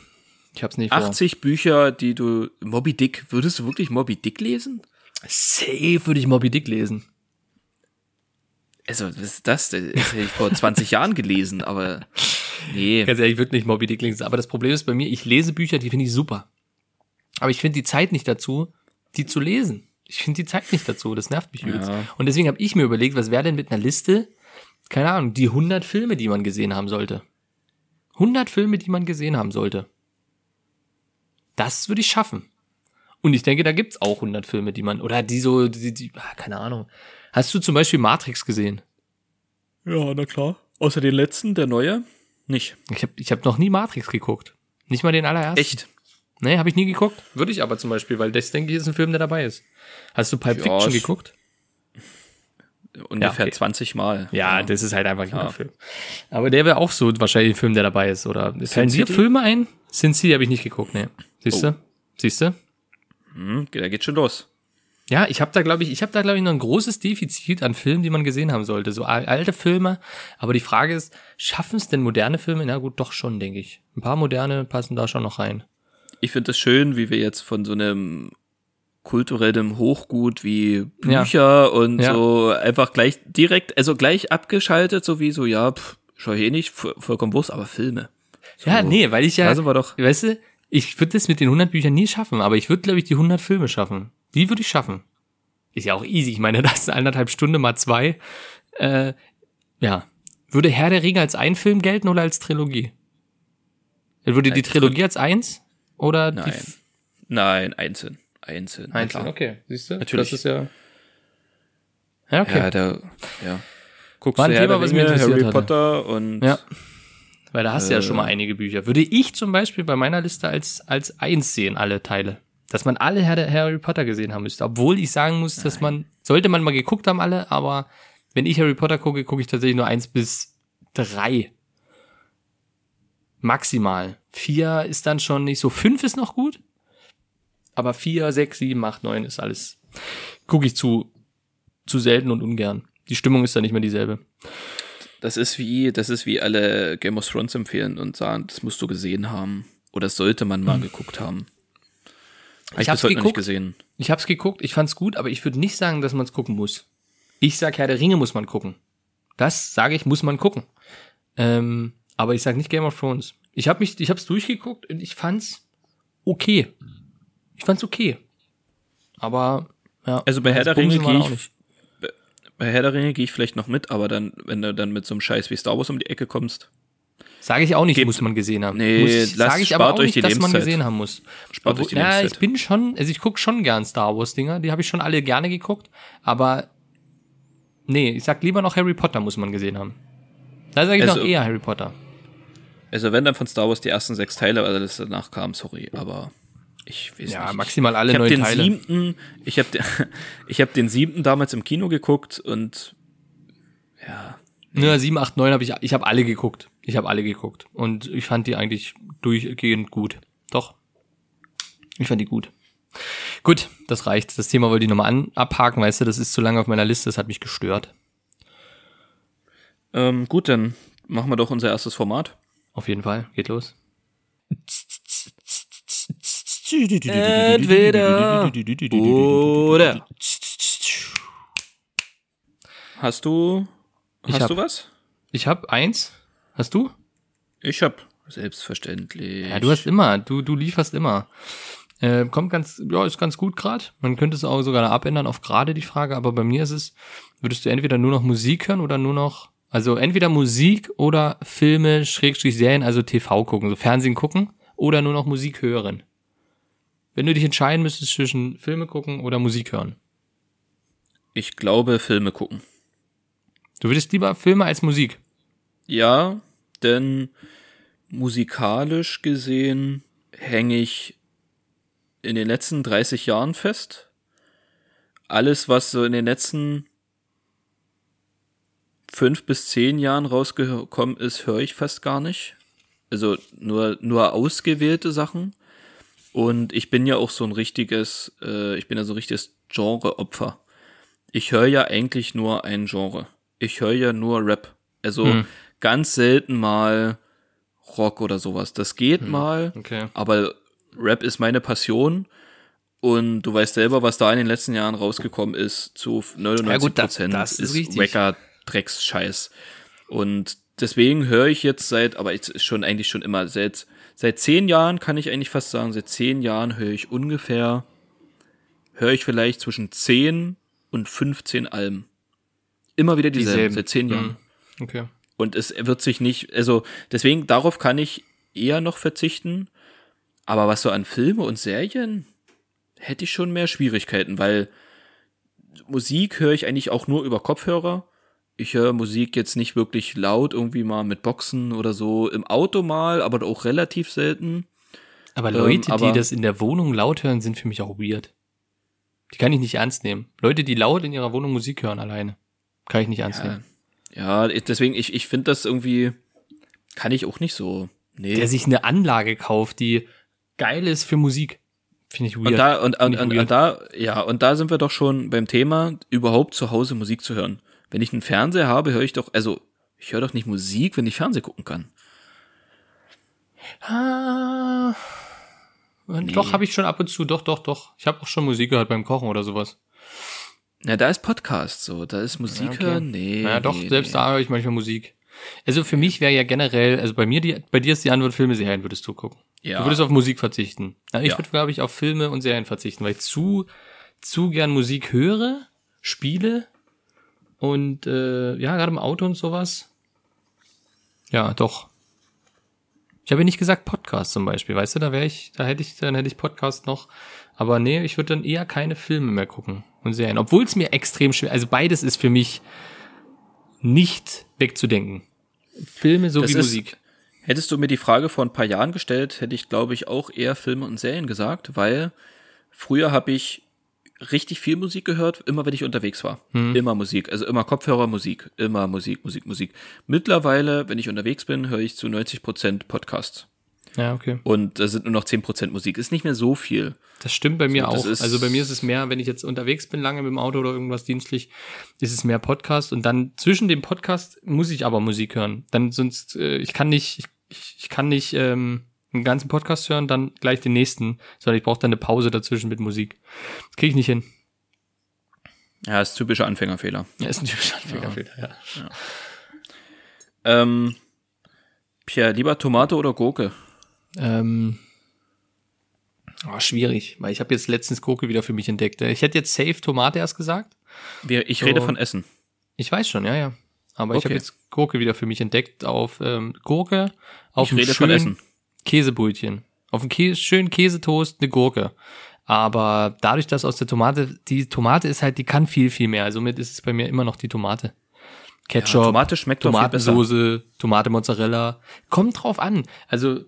S1: Ich hab's nicht vor.
S2: 80 Bücher, die du, Moby Dick, würdest du wirklich Moby Dick lesen?
S1: Safe würde ich Moby Dick lesen.
S2: Also, was ist das? Das hätte ich vor 20 Jahren gelesen, aber nee.
S1: Ganz ehrlich, ich würde nicht Moby Dick lesen. Aber das Problem ist bei mir, ich lese Bücher, die finde ich super. Aber ich finde die Zeit nicht dazu, die zu lesen. Ich finde die Zeit nicht dazu. Das nervt mich übelst.
S2: Ja.
S1: Und deswegen habe ich mir überlegt, was wäre denn mit einer Liste, keine Ahnung, die 100 Filme, die man gesehen haben sollte. 100 Filme, die man gesehen haben sollte. Das würde ich schaffen. Und ich denke, da gibt's auch 100 Filme, die man, oder die so, die, die, ah, keine Ahnung. Hast du zum Beispiel Matrix gesehen?
S2: Ja, na klar. Außer den letzten, der neue? Nicht.
S1: Ich habe ich hab noch nie Matrix geguckt. Nicht mal den allerersten.
S2: Echt?
S1: Nee, habe ich nie geguckt. Würde ich aber zum Beispiel, weil das, denke ich, ist ein Film, der dabei ist. Hast du Pulp
S2: Ja,
S1: Fiction geguckt?
S2: Ungefähr
S1: okay.
S2: 20 Mal.
S1: Ja, das ist halt einfach ein
S2: Ja.
S1: Film. Aber der wäre auch so wahrscheinlich ein Film, der dabei ist, oder? Fallen dir? Filme ein? Sin City habe ich nicht geguckt, nee. Siehst du? Siehst du?
S2: Hm, da geht schon los.
S1: Ja, ich habe da glaube ich, ich habe da glaube ich noch ein großes Defizit an Filmen, die man gesehen haben sollte, so al- alte Filme, aber die Frage ist, schaffen es denn moderne Filme? Na gut, doch schon, denke ich. Ein paar moderne passen da schon noch rein.
S2: Ich finde es schön, wie wir jetzt von so einem kulturellem Hochgut wie
S1: Ja.
S2: Bücher und
S1: Ja.
S2: so einfach gleich direkt, also gleich abgeschaltet, so wie so, ja, pff, schau eh nicht, vo- vollkommen Wurst, aber Filme. So,
S1: Ja, nee, weil ich ja
S2: sind wir doch.
S1: Weißt du, ich würde das mit den 100 Büchern nie schaffen, aber ich würde, glaube ich, die 100 Filme schaffen. Die würde ich schaffen. Ist ja auch easy. Ich meine, [laughs] das ist eineinhalb Stunde mal zwei. Äh, ja. Würde Herr der Ringe als ein Film gelten oder als Trilogie? Würde die Trilogie als eins? Oder
S2: Nein. Nein, einzeln. Einzeln.
S1: einzeln? Okay, siehst du?
S2: Natürlich.
S1: Das ist ja. Ja, okay.
S2: Ja, da, ja. Guckst
S1: War ein
S2: du Herr
S1: Thema,
S2: der
S1: was mich
S2: Harry
S1: hatte.
S2: Potter und
S1: Ja. Weil da hast du ja
S2: Äh.
S1: schon mal einige Bücher. Würde ich zum Beispiel bei meiner Liste als, als eins sehen, alle Teile. Dass man alle Herr- Harry Potter gesehen haben müsste. Obwohl ich sagen muss, dass man, sollte man mal geguckt haben alle, aber wenn ich Harry Potter gucke, gucke ich tatsächlich nur eins bis drei. Maximal. Vier ist dann schon nicht so. Fünf ist noch gut. Aber vier, sechs, sieben, acht, neun ist alles. Gucke ich zu, zu selten und ungern. Die Stimmung ist dann nicht mehr dieselbe.
S2: Das ist wie, das ist wie alle Game of Thrones empfehlen und sagen, das musst du gesehen haben. Oder das sollte man mal geguckt haben. Hab
S1: Ich
S2: ich
S1: hab's
S2: noch nicht
S1: geguckt.
S2: gesehen.
S1: Ich hab's geguckt, ich fand's gut, aber ich würde nicht sagen, dass man es gucken muss. Ich sag, Herr der Ringe muss man gucken. Das sage ich, muss man gucken. Ähm, aber ich sag nicht Game of Thrones. Ich habe mich, ich hab's durchgeguckt und ich fand's okay. Ich fand's okay. Aber ja.
S2: Also bei Herr der
S1: Bumsen
S2: Ringe gehe ich, bei Herr der Ringe gehe ich vielleicht noch mit, aber dann, wenn du dann mit so einem Scheiß wie Star Wars um die Ecke kommst,
S1: Sage ich auch nicht,
S2: Gebt-
S1: muss man gesehen haben.
S2: Nee,
S1: muss sage ich aber auch nicht, dass man
S2: Lebenszeit.
S1: gesehen haben muss.
S2: Spart euch die
S1: ja,
S2: Lebenszeit.
S1: ich bin schon, also ich guck schon gern Star Wars Dinger, die habe ich schon alle gerne geguckt, aber nee, ich sag lieber noch Harry Potter muss man gesehen haben. Da sage ich
S2: Also-
S1: noch eher Harry Potter.
S2: also wenn dann von Star Wars die ersten sechs Teile, also das danach kam, sorry, aber ich weiß
S1: Ja,
S2: nicht.
S1: maximal alle
S2: ich habe
S1: neun
S2: den
S1: Teile.
S2: siebten, ich habe den, [laughs] ich habe den siebten damals im Kino geguckt und ja,
S1: Ja, 7, 8, 9 habe ich, ich habe alle geguckt. Ich habe alle geguckt. Und ich fand die eigentlich durchgehend gut. Doch. Ich fand die gut. Gut, das reicht. Das Thema wollte ich nochmal an, abhaken, weißt du, das ist zu lange auf meiner Liste, das hat mich gestört.
S2: ähm, gut, dann machen wir doch unser erstes Format.
S1: Auf jeden Fall. Geht los.
S2: Entweder oder. Hast du, hast
S1: hab-
S2: du was?
S1: Ich habe eins. Hast du?
S2: Ich hab selbstverständlich.
S1: Ja, du hast immer. Du, du lieferst immer. Äh, kommt ganz, ja, ist ganz gut gerade. Man könnte es auch sogar abändern auf gerade die Frage, aber bei mir ist es, würdest du entweder nur noch Musik hören oder nur noch Also entweder Musik oder Filme, Schrägstrich Serien, also TV gucken, so Fernsehen gucken oder nur noch Musik hören. Wenn du dich entscheiden müsstest zwischen Filme gucken oder Musik hören.
S2: Ich glaube, Filme gucken.
S1: Du würdest lieber Filme als Musik.
S2: Ja, denn musikalisch gesehen hänge ich in den letzten 30 Jahren fest. Alles, was so in den letzten fünf bis zehn Jahren rausgekommen ist, höre ich fast gar nicht. Also nur, nur ausgewählte Sachen. Und ich bin ja auch so ein richtiges, äh, ich bin ja so ein richtiges Genre-Opfer. Ich höre ja eigentlich nur ein Genre. Ich höre ja nur Rap. Also
S1: Hm.
S2: ganz selten mal Rock oder sowas. Das geht mal,
S1: Okay.
S2: aber Rap ist meine Passion. Und du weißt selber, was da in den letzten Jahren rausgekommen ist, zu 99
S1: Ja gut, das-
S2: Prozent
S1: das ist richtig.
S2: wacker Drecksscheiß. Und deswegen höre ich jetzt seit, aber es ist schon eigentlich schon immer, seit, seit zehn Jahren kann ich eigentlich fast sagen, seit zehn Jahren höre ich ungefähr, höre ich vielleicht zwischen 10 und 15 Alben. Immer wieder dieselben,
S1: Dieselben.
S2: seit zehn Jahren.
S1: Hm. Okay.
S2: Und es wird sich nicht, also deswegen, darauf kann ich eher noch verzichten. Aber was so an Filme und Serien, hätte ich schon mehr Schwierigkeiten, weil Musik höre ich eigentlich auch nur über Kopfhörer. Ich höre Musik jetzt nicht wirklich laut, irgendwie mal mit Boxen oder so. Im Auto mal, aber auch relativ selten.
S1: Aber Leute,
S2: Ähm, aber-
S1: die das in der Wohnung laut hören, sind für mich auch weird. Die kann ich nicht ernst nehmen. Leute, die laut in ihrer Wohnung Musik hören alleine, kann ich nicht ernst
S2: Ja,
S1: nehmen.
S2: ja deswegen, ich, ich finde das irgendwie, kann ich auch nicht so. Nee.
S1: Der sich eine Anlage kauft, die geil ist für Musik, finde ich weird.
S2: Und da, und, und, und,
S1: weird.
S2: und da, ja, und da sind wir doch schon beim Thema, überhaupt zu Hause Musik zu hören. Wenn ich einen Fernseher habe, höre ich doch, also, ich höre doch nicht Musik, wenn ich Fernsehen gucken kann.
S1: Ah, Doch, habe ich schon ab und zu, doch, doch, doch. Ich habe auch schon Musik gehört beim Kochen oder sowas.
S2: Na, da ist Podcast so, da ist Musik
S1: okay.
S2: hören, nee.
S1: Naja, doch,
S2: nee,
S1: selbst
S2: nee.
S1: da höre ich manchmal Musik. Also für mich wäre ja generell, also bei mir, die, bei dir ist die Antwort Filme, Serien würdest du gucken.
S2: Ja.
S1: Du würdest auf Musik verzichten. Ja, ich
S2: Ja.
S1: würde, glaube ich, auf Filme und Serien verzichten, weil ich zu, zu gern Musik höre, spiele und äh, ja, gerade im Auto und sowas. Ja, doch. Ich habe ja nicht gesagt Podcast zum Beispiel, weißt du, da wäre ich, da hätte ich, dann hätte ich Podcast noch. Aber nee, ich würde dann eher keine Filme mehr gucken und Serien. Obwohl es mir extrem schwer, also beides ist für mich nicht wegzudenken. Filme sowie Musik.
S2: Hättest du mir die Frage vor ein paar Jahren gestellt, hätte ich, glaube ich, auch eher Filme und Serien gesagt, weil früher habe ich richtig viel Musik gehört, immer wenn ich unterwegs war.
S1: Hm.
S2: Immer Musik, also immer Kopfhörer, Musik, immer Musik, Musik, Musik. Mittlerweile, wenn ich unterwegs bin, höre ich zu 90 Prozent Podcasts.
S1: Ja, okay.
S2: Und da sind nur noch 10 Prozent Musik. Ist nicht mehr so viel.
S1: Das stimmt bei mir
S2: So,
S1: auch. also bei mir ist es mehr, wenn ich jetzt unterwegs bin, lange mit dem Auto oder irgendwas dienstlich, ist es mehr Podcast und dann zwischen dem Podcast muss ich aber Musik hören. Dann sonst, äh, ich kann nicht, ich, ich kann nicht ähm, einen ganzen Podcast hören, dann gleich den nächsten, sondern ich brauche dann eine Pause dazwischen mit Musik. Das kriege ich nicht hin.
S2: Ja, ist typischer Anfängerfehler.
S1: Ja, ist ein typischer Anfängerfehler, ja.
S2: Ähm, Pierre, lieber Tomate oder Gurke?
S1: Ähm, oh, schwierig, weil ich habe jetzt letztens Gurke wieder für mich entdeckt. Ich hätte jetzt safe Tomate erst gesagt.
S2: Wir, ich
S1: So.
S2: rede von Essen.
S1: Ich weiß schon, ja, ja. Aber ich
S2: Okay.
S1: habe jetzt Gurke wieder für mich entdeckt auf ähm, Gurke, auf
S2: Ich rede von
S1: schönen
S2: Essen.
S1: Käsebrötchen. Auf einem Kä schönen Käsetoast eine Gurke. Aber dadurch, dass aus der Tomate, die Tomate ist halt, die kann viel, viel mehr. Somit ist es bei mir immer noch die Tomate. Ketchup,
S2: Ja, Tomate schmeckt.
S1: Tomatensoße, Tomate Mozzarella. Kommt drauf an. Also,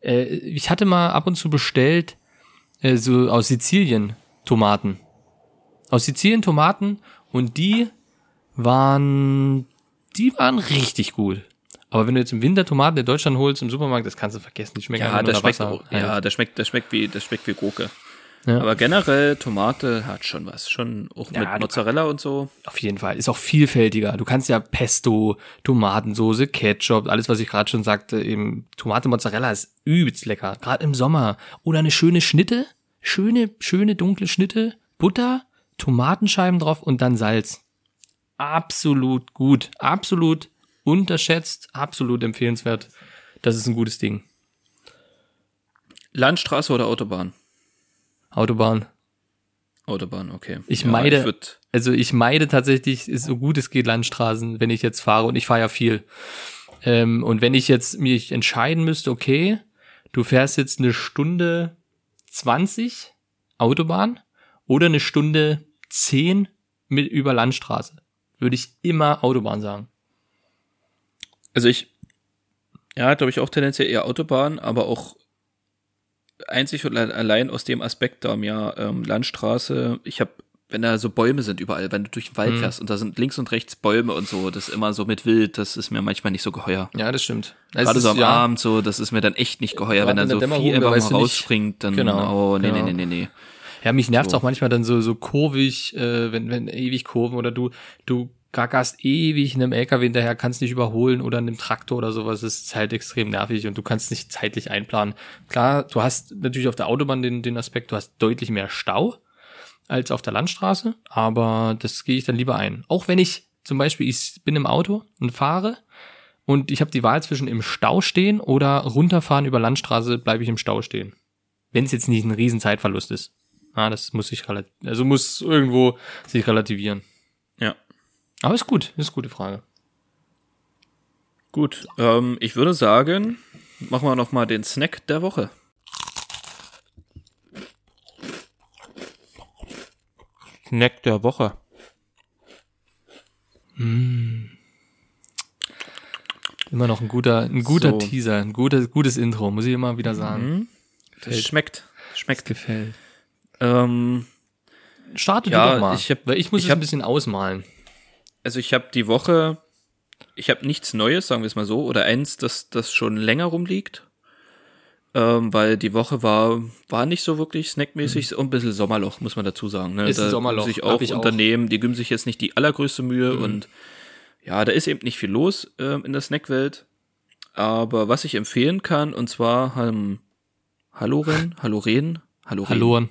S1: äh, ich hatte mal ab und zu bestellt, äh, so aus Sizilien Tomaten. Aus Sizilien Tomaten und die waren, die waren richtig gut. Aber wenn du jetzt im Winter Tomaten in Deutschland holst im Supermarkt, das kannst du vergessen. Die schmecken
S2: Ja, das
S1: nach
S2: schmeckt,
S1: Wasser.
S2: auch, ja, das schmeckt, das schmeckt wie, das schmeckt wie Gurke.
S1: Ja.
S2: Aber generell Tomate hat schon was, schon auch
S1: Ja,
S2: mit Mozzarella und so.
S1: Auf jeden Fall. Ist auch vielfältiger. Du kannst ja Pesto, Tomatensoße, Ketchup, alles, was ich gerade schon sagte, eben Tomate Mozzarella ist übelst lecker. Gerade im Sommer. Oder eine schöne Schnitte. Schöne, schöne dunkle Schnitte. Butter, Tomatenscheiben drauf und dann Salz. Absolut gut. Absolut unterschätzt. Absolut empfehlenswert. Das ist ein gutes Ding.
S2: Landstraße oder Autobahn?
S1: Autobahn.
S2: Autobahn, okay.
S1: Ich
S2: Ja,
S1: meide,
S2: würd-
S1: also ich meide tatsächlich so gut es geht Landstraßen, wenn ich jetzt fahre und ich fahre ja viel. Ähm, und wenn ich jetzt mich entscheiden müsste, okay, du fährst jetzt eine Stunde 20 Autobahn oder eine Stunde 10 mit über Landstraße, würde ich immer Autobahn sagen.
S2: Also ich, ja, glaube ich auch tendenziell eher Autobahn, aber auch einzig und allein aus dem Aspekt da mir ähm, Landstraße, ich habe, wenn da so Bäume sind überall, wenn du durch den Wald
S1: Mhm.
S2: fährst und da sind links und rechts Bäume und so, das ist immer so mit Wild, das ist mir manchmal nicht so geheuer.
S1: Ja, das stimmt.
S2: Gerade
S1: Es
S2: so am
S1: ja,
S2: Abend so, das ist mir dann echt nicht geheuer,
S1: Gerade
S2: wenn dann so
S1: Dämmerung,
S2: viel einfach mal rausspringt, dann,
S1: Genau,
S2: oh, nee,
S1: genau.
S2: nee, nee, nee, nee.
S1: Ja, mich nervt
S2: So.
S1: auch manchmal dann so, so kurvig, äh, wenn, wenn ewig Kurven oder du, du gackerst ewig einem LKW hinterher, kannst nicht überholen oder einem Traktor oder sowas, das ist halt extrem nervig und du kannst nicht zeitlich einplanen. Klar, du hast natürlich auf der Autobahn den, den Aspekt, du hast deutlich mehr Stau als auf der Landstraße, aber das gehe ich dann lieber ein. Auch wenn ich zum Beispiel, ich bin im Auto und fahre und ich habe die Wahl zwischen im Stau stehen oder runterfahren über Landstraße, bleibe ich im Stau stehen. Wenn es jetzt nicht ein riesen Zeitverlust ist. Ah, das muss sich relativ, also muss irgendwo sich relativieren. Aber ist gut, ist eine gute Frage.
S2: Gut, ähm, ich würde sagen, machen wir noch mal den Snack der Woche.
S1: Snack der Woche. Immer noch ein guter, ein guter
S2: So.
S1: Teaser, ein gutes, gutes Intro, muss ich immer wieder sagen.
S2: Mhm. Das
S1: Gefällt.
S2: schmeckt.
S1: Das
S2: Schmeckt.
S1: gefällt.
S2: Ähm,
S1: Startet
S2: Ja,
S1: doch mal,
S2: ich hab-
S1: weil ich muss
S2: ich
S1: es
S2: hab-
S1: ein bisschen ausmalen.
S2: Also ich habe die Woche, ich habe nichts Neues, sagen wir es mal so, oder eins, das, das schon länger rumliegt. Ähm, weil die Woche war, war nicht so wirklich snackmäßig und ein bisschen Sommerloch, muss man dazu sagen. Ne?
S1: Ist ein
S2: da
S1: Sommerloch,
S2: Sich auch
S1: ich auch.
S2: Unternehmen, die geben sich jetzt nicht die allergrößte Mühe
S1: Mhm.
S2: und ja, da ist eben nicht viel los ähm, in der Snackwelt. Aber was ich empfehlen kann, und zwar ähm, Halloren, Halloren, Halloren,
S1: Halloren.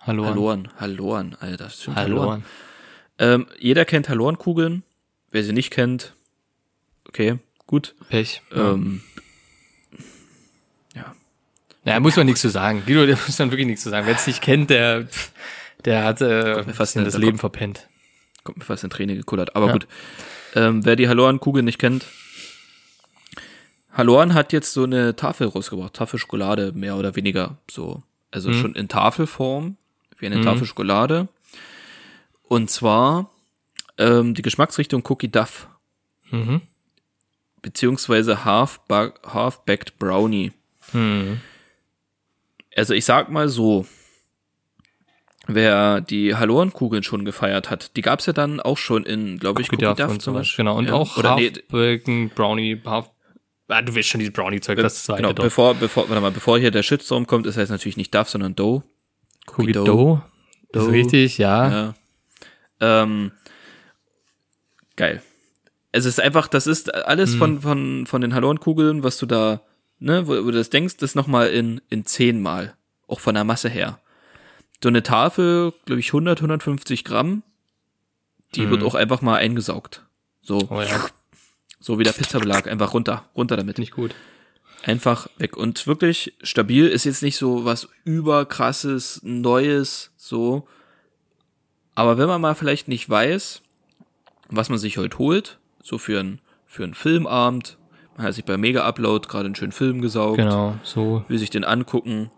S1: Halloren.
S2: Halloren, Halloren, Alter, das stimmt,
S1: Halloren.
S2: Ähm, jeder kennt Hallorenkugeln. Wer sie nicht kennt, okay, gut.
S1: Pech.
S2: Ähm,
S1: Naja, muss man nichts zu sagen. Guido, der muss man wirklich nichts zu sagen. Wer es nicht kennt, der, der hat äh,
S2: mir fast nicht-
S1: das
S2: da
S1: Leben
S2: kommt-
S1: verpennt.
S2: kommt mir fast in Träne gekullert. Aber
S1: Ja.
S2: gut. Ähm, wer die Hallorenkugeln nicht kennt, Halloren hat jetzt so eine Tafel rausgebracht. Tafel Schokolade, mehr oder weniger so. Also schon in Tafelform, wie eine
S1: Mhm.
S2: Tafel Schokolade. Und zwar ähm, die Geschmacksrichtung Cookie Duff.
S1: Mhm.
S2: Beziehungsweise Half-Ba- Half-Baked Brownie.
S1: Mhm.
S2: Also ich sag mal so, wer die Hallorenkugeln schon gefeiert hat, die gab's ja dann auch schon in, glaube ich, Cookie,
S1: Duff
S2: Duff
S1: und
S2: zum. Beispiel.
S1: Genau. Und
S2: Ja.
S1: auch
S2: Oder nee,
S1: Half-Bacon, Brownie, Half... Ah, du weißt schon dieses Brownie-Zeug, das zweite
S2: genau, bevor, bevor, warte mal, bevor hier der Shitstorm kommt, ist heißt natürlich nicht Duff, sondern Dough.
S1: Cookie
S2: Dough.
S1: Dough. Das ist
S2: Dough.
S1: richtig, ja.
S2: Ja. Ähm, geil. Es ist einfach, das ist alles
S1: Mhm.
S2: von, von, von den Hallorenkugeln, was du da, ne, wo, wo du das denkst, das nochmal in, in zehnmal. Auch von der Masse her. So eine Tafel, glaube ich, 100, 150 Gramm, die wird auch einfach mal eingesaugt. So,
S1: Mhm. Oh ja,
S2: so wie der Pizzabelag, einfach runter, runter damit.
S1: nicht gut.
S2: Einfach weg. Und wirklich stabil ist jetzt nicht so was überkrasses, Neues, so. Aber wenn man mal vielleicht nicht weiß, was man sich heute holt, so für einen für einen Filmabend, man hat sich bei Mega Upload gerade einen schönen Film gesaugt,
S1: Genau, so.
S2: will sich den angucken,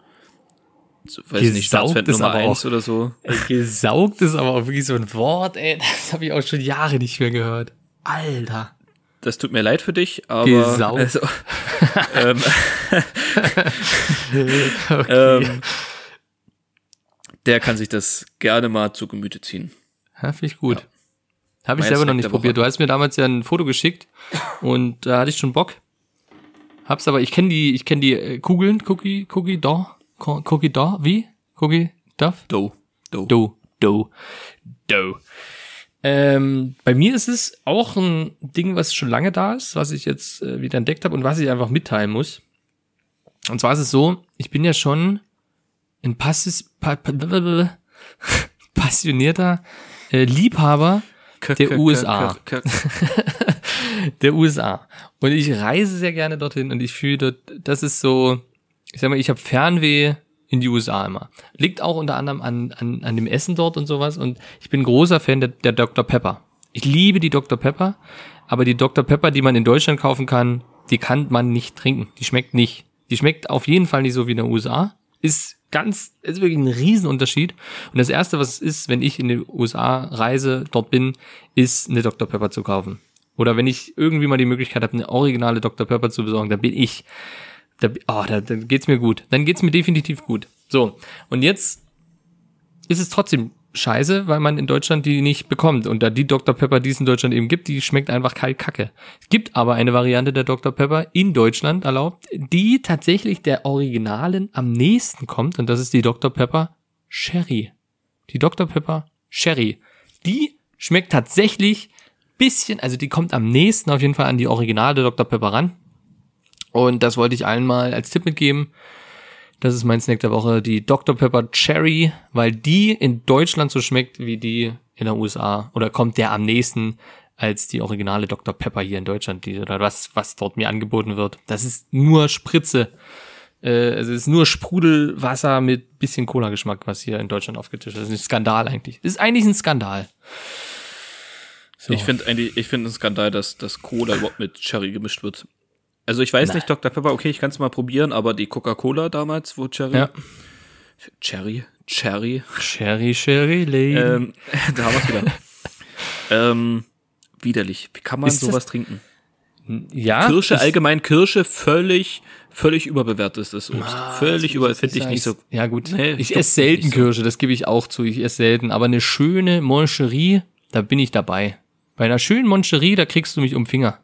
S2: so, weiß ich nicht,
S1: Gesaugt
S2: Staatsfan Nummer
S1: aber
S2: eins
S1: auch-
S2: oder so.
S1: Ey, gesaugt ist aber auch wirklich so ein Wort, ey. Das habe ich auch schon Jahre nicht mehr gehört. Alter.
S2: Das tut mir leid für dich, aber
S1: Gesaugt.
S2: also, [laughs] ähm, [laughs]
S1: Okay.
S2: ähm, der kann sich das gerne mal zu Gemüte ziehen.
S1: Ja, finde ich gut. Habe ich selber noch nicht probiert. Du hast mir damals ja ein Foto geschickt und da hatte ich schon Bock. Hab's aber, ich kenne die, ich kenne die äh, Kugeln, Cookie, Cookie Dough, Co- Cookie Dough, wie? Cookie Duff?
S2: Dough. Dough.
S1: Dough, Dough, Dough. Ähm, bei mir ist es auch ein Ding, was schon lange da ist, was ich jetzt äh, wieder entdeckt habe und was ich einfach mitteilen muss. Und zwar ist es so, ich bin ja schon ein passis, pa, pa, [laughs] passionierter äh, Liebhaber
S2: K-
S1: der
S2: k-
S1: USA.
S2: k- k-
S1: der USA. Und ich reise sehr gerne dorthin und ich fühle dort, das ist so, ich sag mal, ich habe Fernweh in die USA immer. Liegt auch unter anderem an, an, an dem Essen dort und sowas. Und ich bin großer Fan der, der Dr. Pepper. Ich liebe die Dr. Pepper, aber die Dr. Pepper, die man in Deutschland kaufen kann, die kann man nicht trinken. Die schmeckt nicht. Die schmeckt auf jeden Fall nicht so wie in den USA. Ist ganz, ist wirklich ein Riesenunterschied. Und das erste, was es ist, wenn ich in die USA reise, dort bin, ist eine Dr. Pepper zu kaufen. Oder wenn ich irgendwie mal die Möglichkeit habe, eine originale Dr. Pepper zu besorgen, da bin ich da, oh, da, da geht's mir gut. Dann geht's mir definitiv gut. So, und jetzt ist es trotzdem scheiße, weil man in Deutschland die nicht bekommt. Und da die Dr. Pepper, die es in Deutschland eben gibt, die schmeckt einfach kalt kacke. Es gibt aber eine Variante der Dr. Pepper in Deutschland erlaubt, die tatsächlich der Originalen am nächsten kommt. Und das ist die Dr. Pepper Sherry. Die Dr. Pepper Sherry. Die schmeckt tatsächlich bisschen, also die kommt am nächsten auf jeden Fall an die originale Dr. Pepper ran. Und das wollte ich allen mal als Tipp mitgeben. Das ist mein Snack der Woche, die Dr. Pepper Cherry, weil die in Deutschland so schmeckt wie die in der USA. Oder kommt der am nächsten als die originale Dr. Pepper hier in Deutschland, die, oder was, was dort mir angeboten wird. Das ist nur Spritze. Äh, es ist nur Sprudelwasser mit bisschen Cola-Geschmack, was hier in Deutschland aufgetischt ist. Das ist ein Skandal eigentlich. Das ist eigentlich ein Skandal.
S2: So. Ich finde eigentlich, ich finde ein Skandal, dass das Cola überhaupt mit Cherry gemischt wird. Also ich weiß Nein. nicht, Dr. Pepper, okay, ich kann es mal probieren, aber die Coca-Cola damals, wo Cherry. Ja. Cherry, Cherry.
S1: Cherry, Cherry, Lady.
S2: Ähm, [laughs] da haben wir es wieder. ähm, widerlich. Wie kann man ist sowas trinken?
S1: Ja.
S2: Kirsche, allgemein Kirsche, völlig, völlig überbewertet ist Obst. Ah, völlig über, finde ich nicht so.
S1: Ja gut, nee, ich esse selten so. Kirsche, das gebe ich auch zu. Ich esse selten, aber eine schöne Moncherie, da bin ich dabei. Bei einer schönen Moncherie, da kriegst du mich um Finger.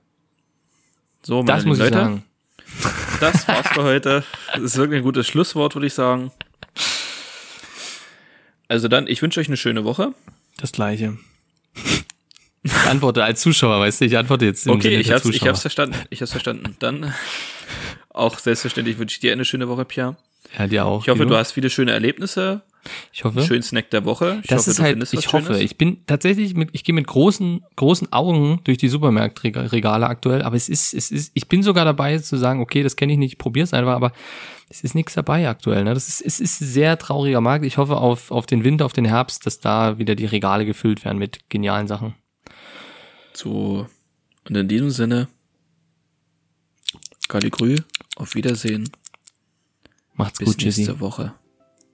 S2: So, meine das muss Leute, ich sagen. [laughs] Das war's für heute. Das ist wirklich ein gutes Schlusswort, würde ich sagen. Also dann, ich wünsche euch eine schöne Woche.
S1: Das gleiche. Ich antworte als Zuschauer, weißt du, ich antworte jetzt
S2: im Okay, Sinne ich hab's, ich hab's verstanden. Ich hab's verstanden. Dann auch selbstverständlich wünsche ich dir eine schöne Woche, Pierre.
S1: Ja, dir auch.
S2: Ich hoffe, du hast viele schöne Erlebnisse
S1: ich hoffe.
S2: Schön Snack der Woche.
S1: Ich das hoffe, ist halt, ich hoffe, Schönes. ich bin tatsächlich mit, ich gehe mit großen, großen Augen durch die Supermarktregale aktuell, aber es ist, es ist, ich bin sogar dabei zu sagen, okay, das kenne ich nicht, ich probier's einfach, aber es ist nichts dabei aktuell. Ne? Das ist, es ist ein sehr trauriger Markt. Ich hoffe auf, auf den Winter, auf den Herbst, dass da wieder die Regale gefüllt werden mit genialen Sachen.
S2: So, und in diesem Sinne, Grü, auf Wiedersehen.
S1: Macht's Bis gut,
S2: nächste Jesse. Woche.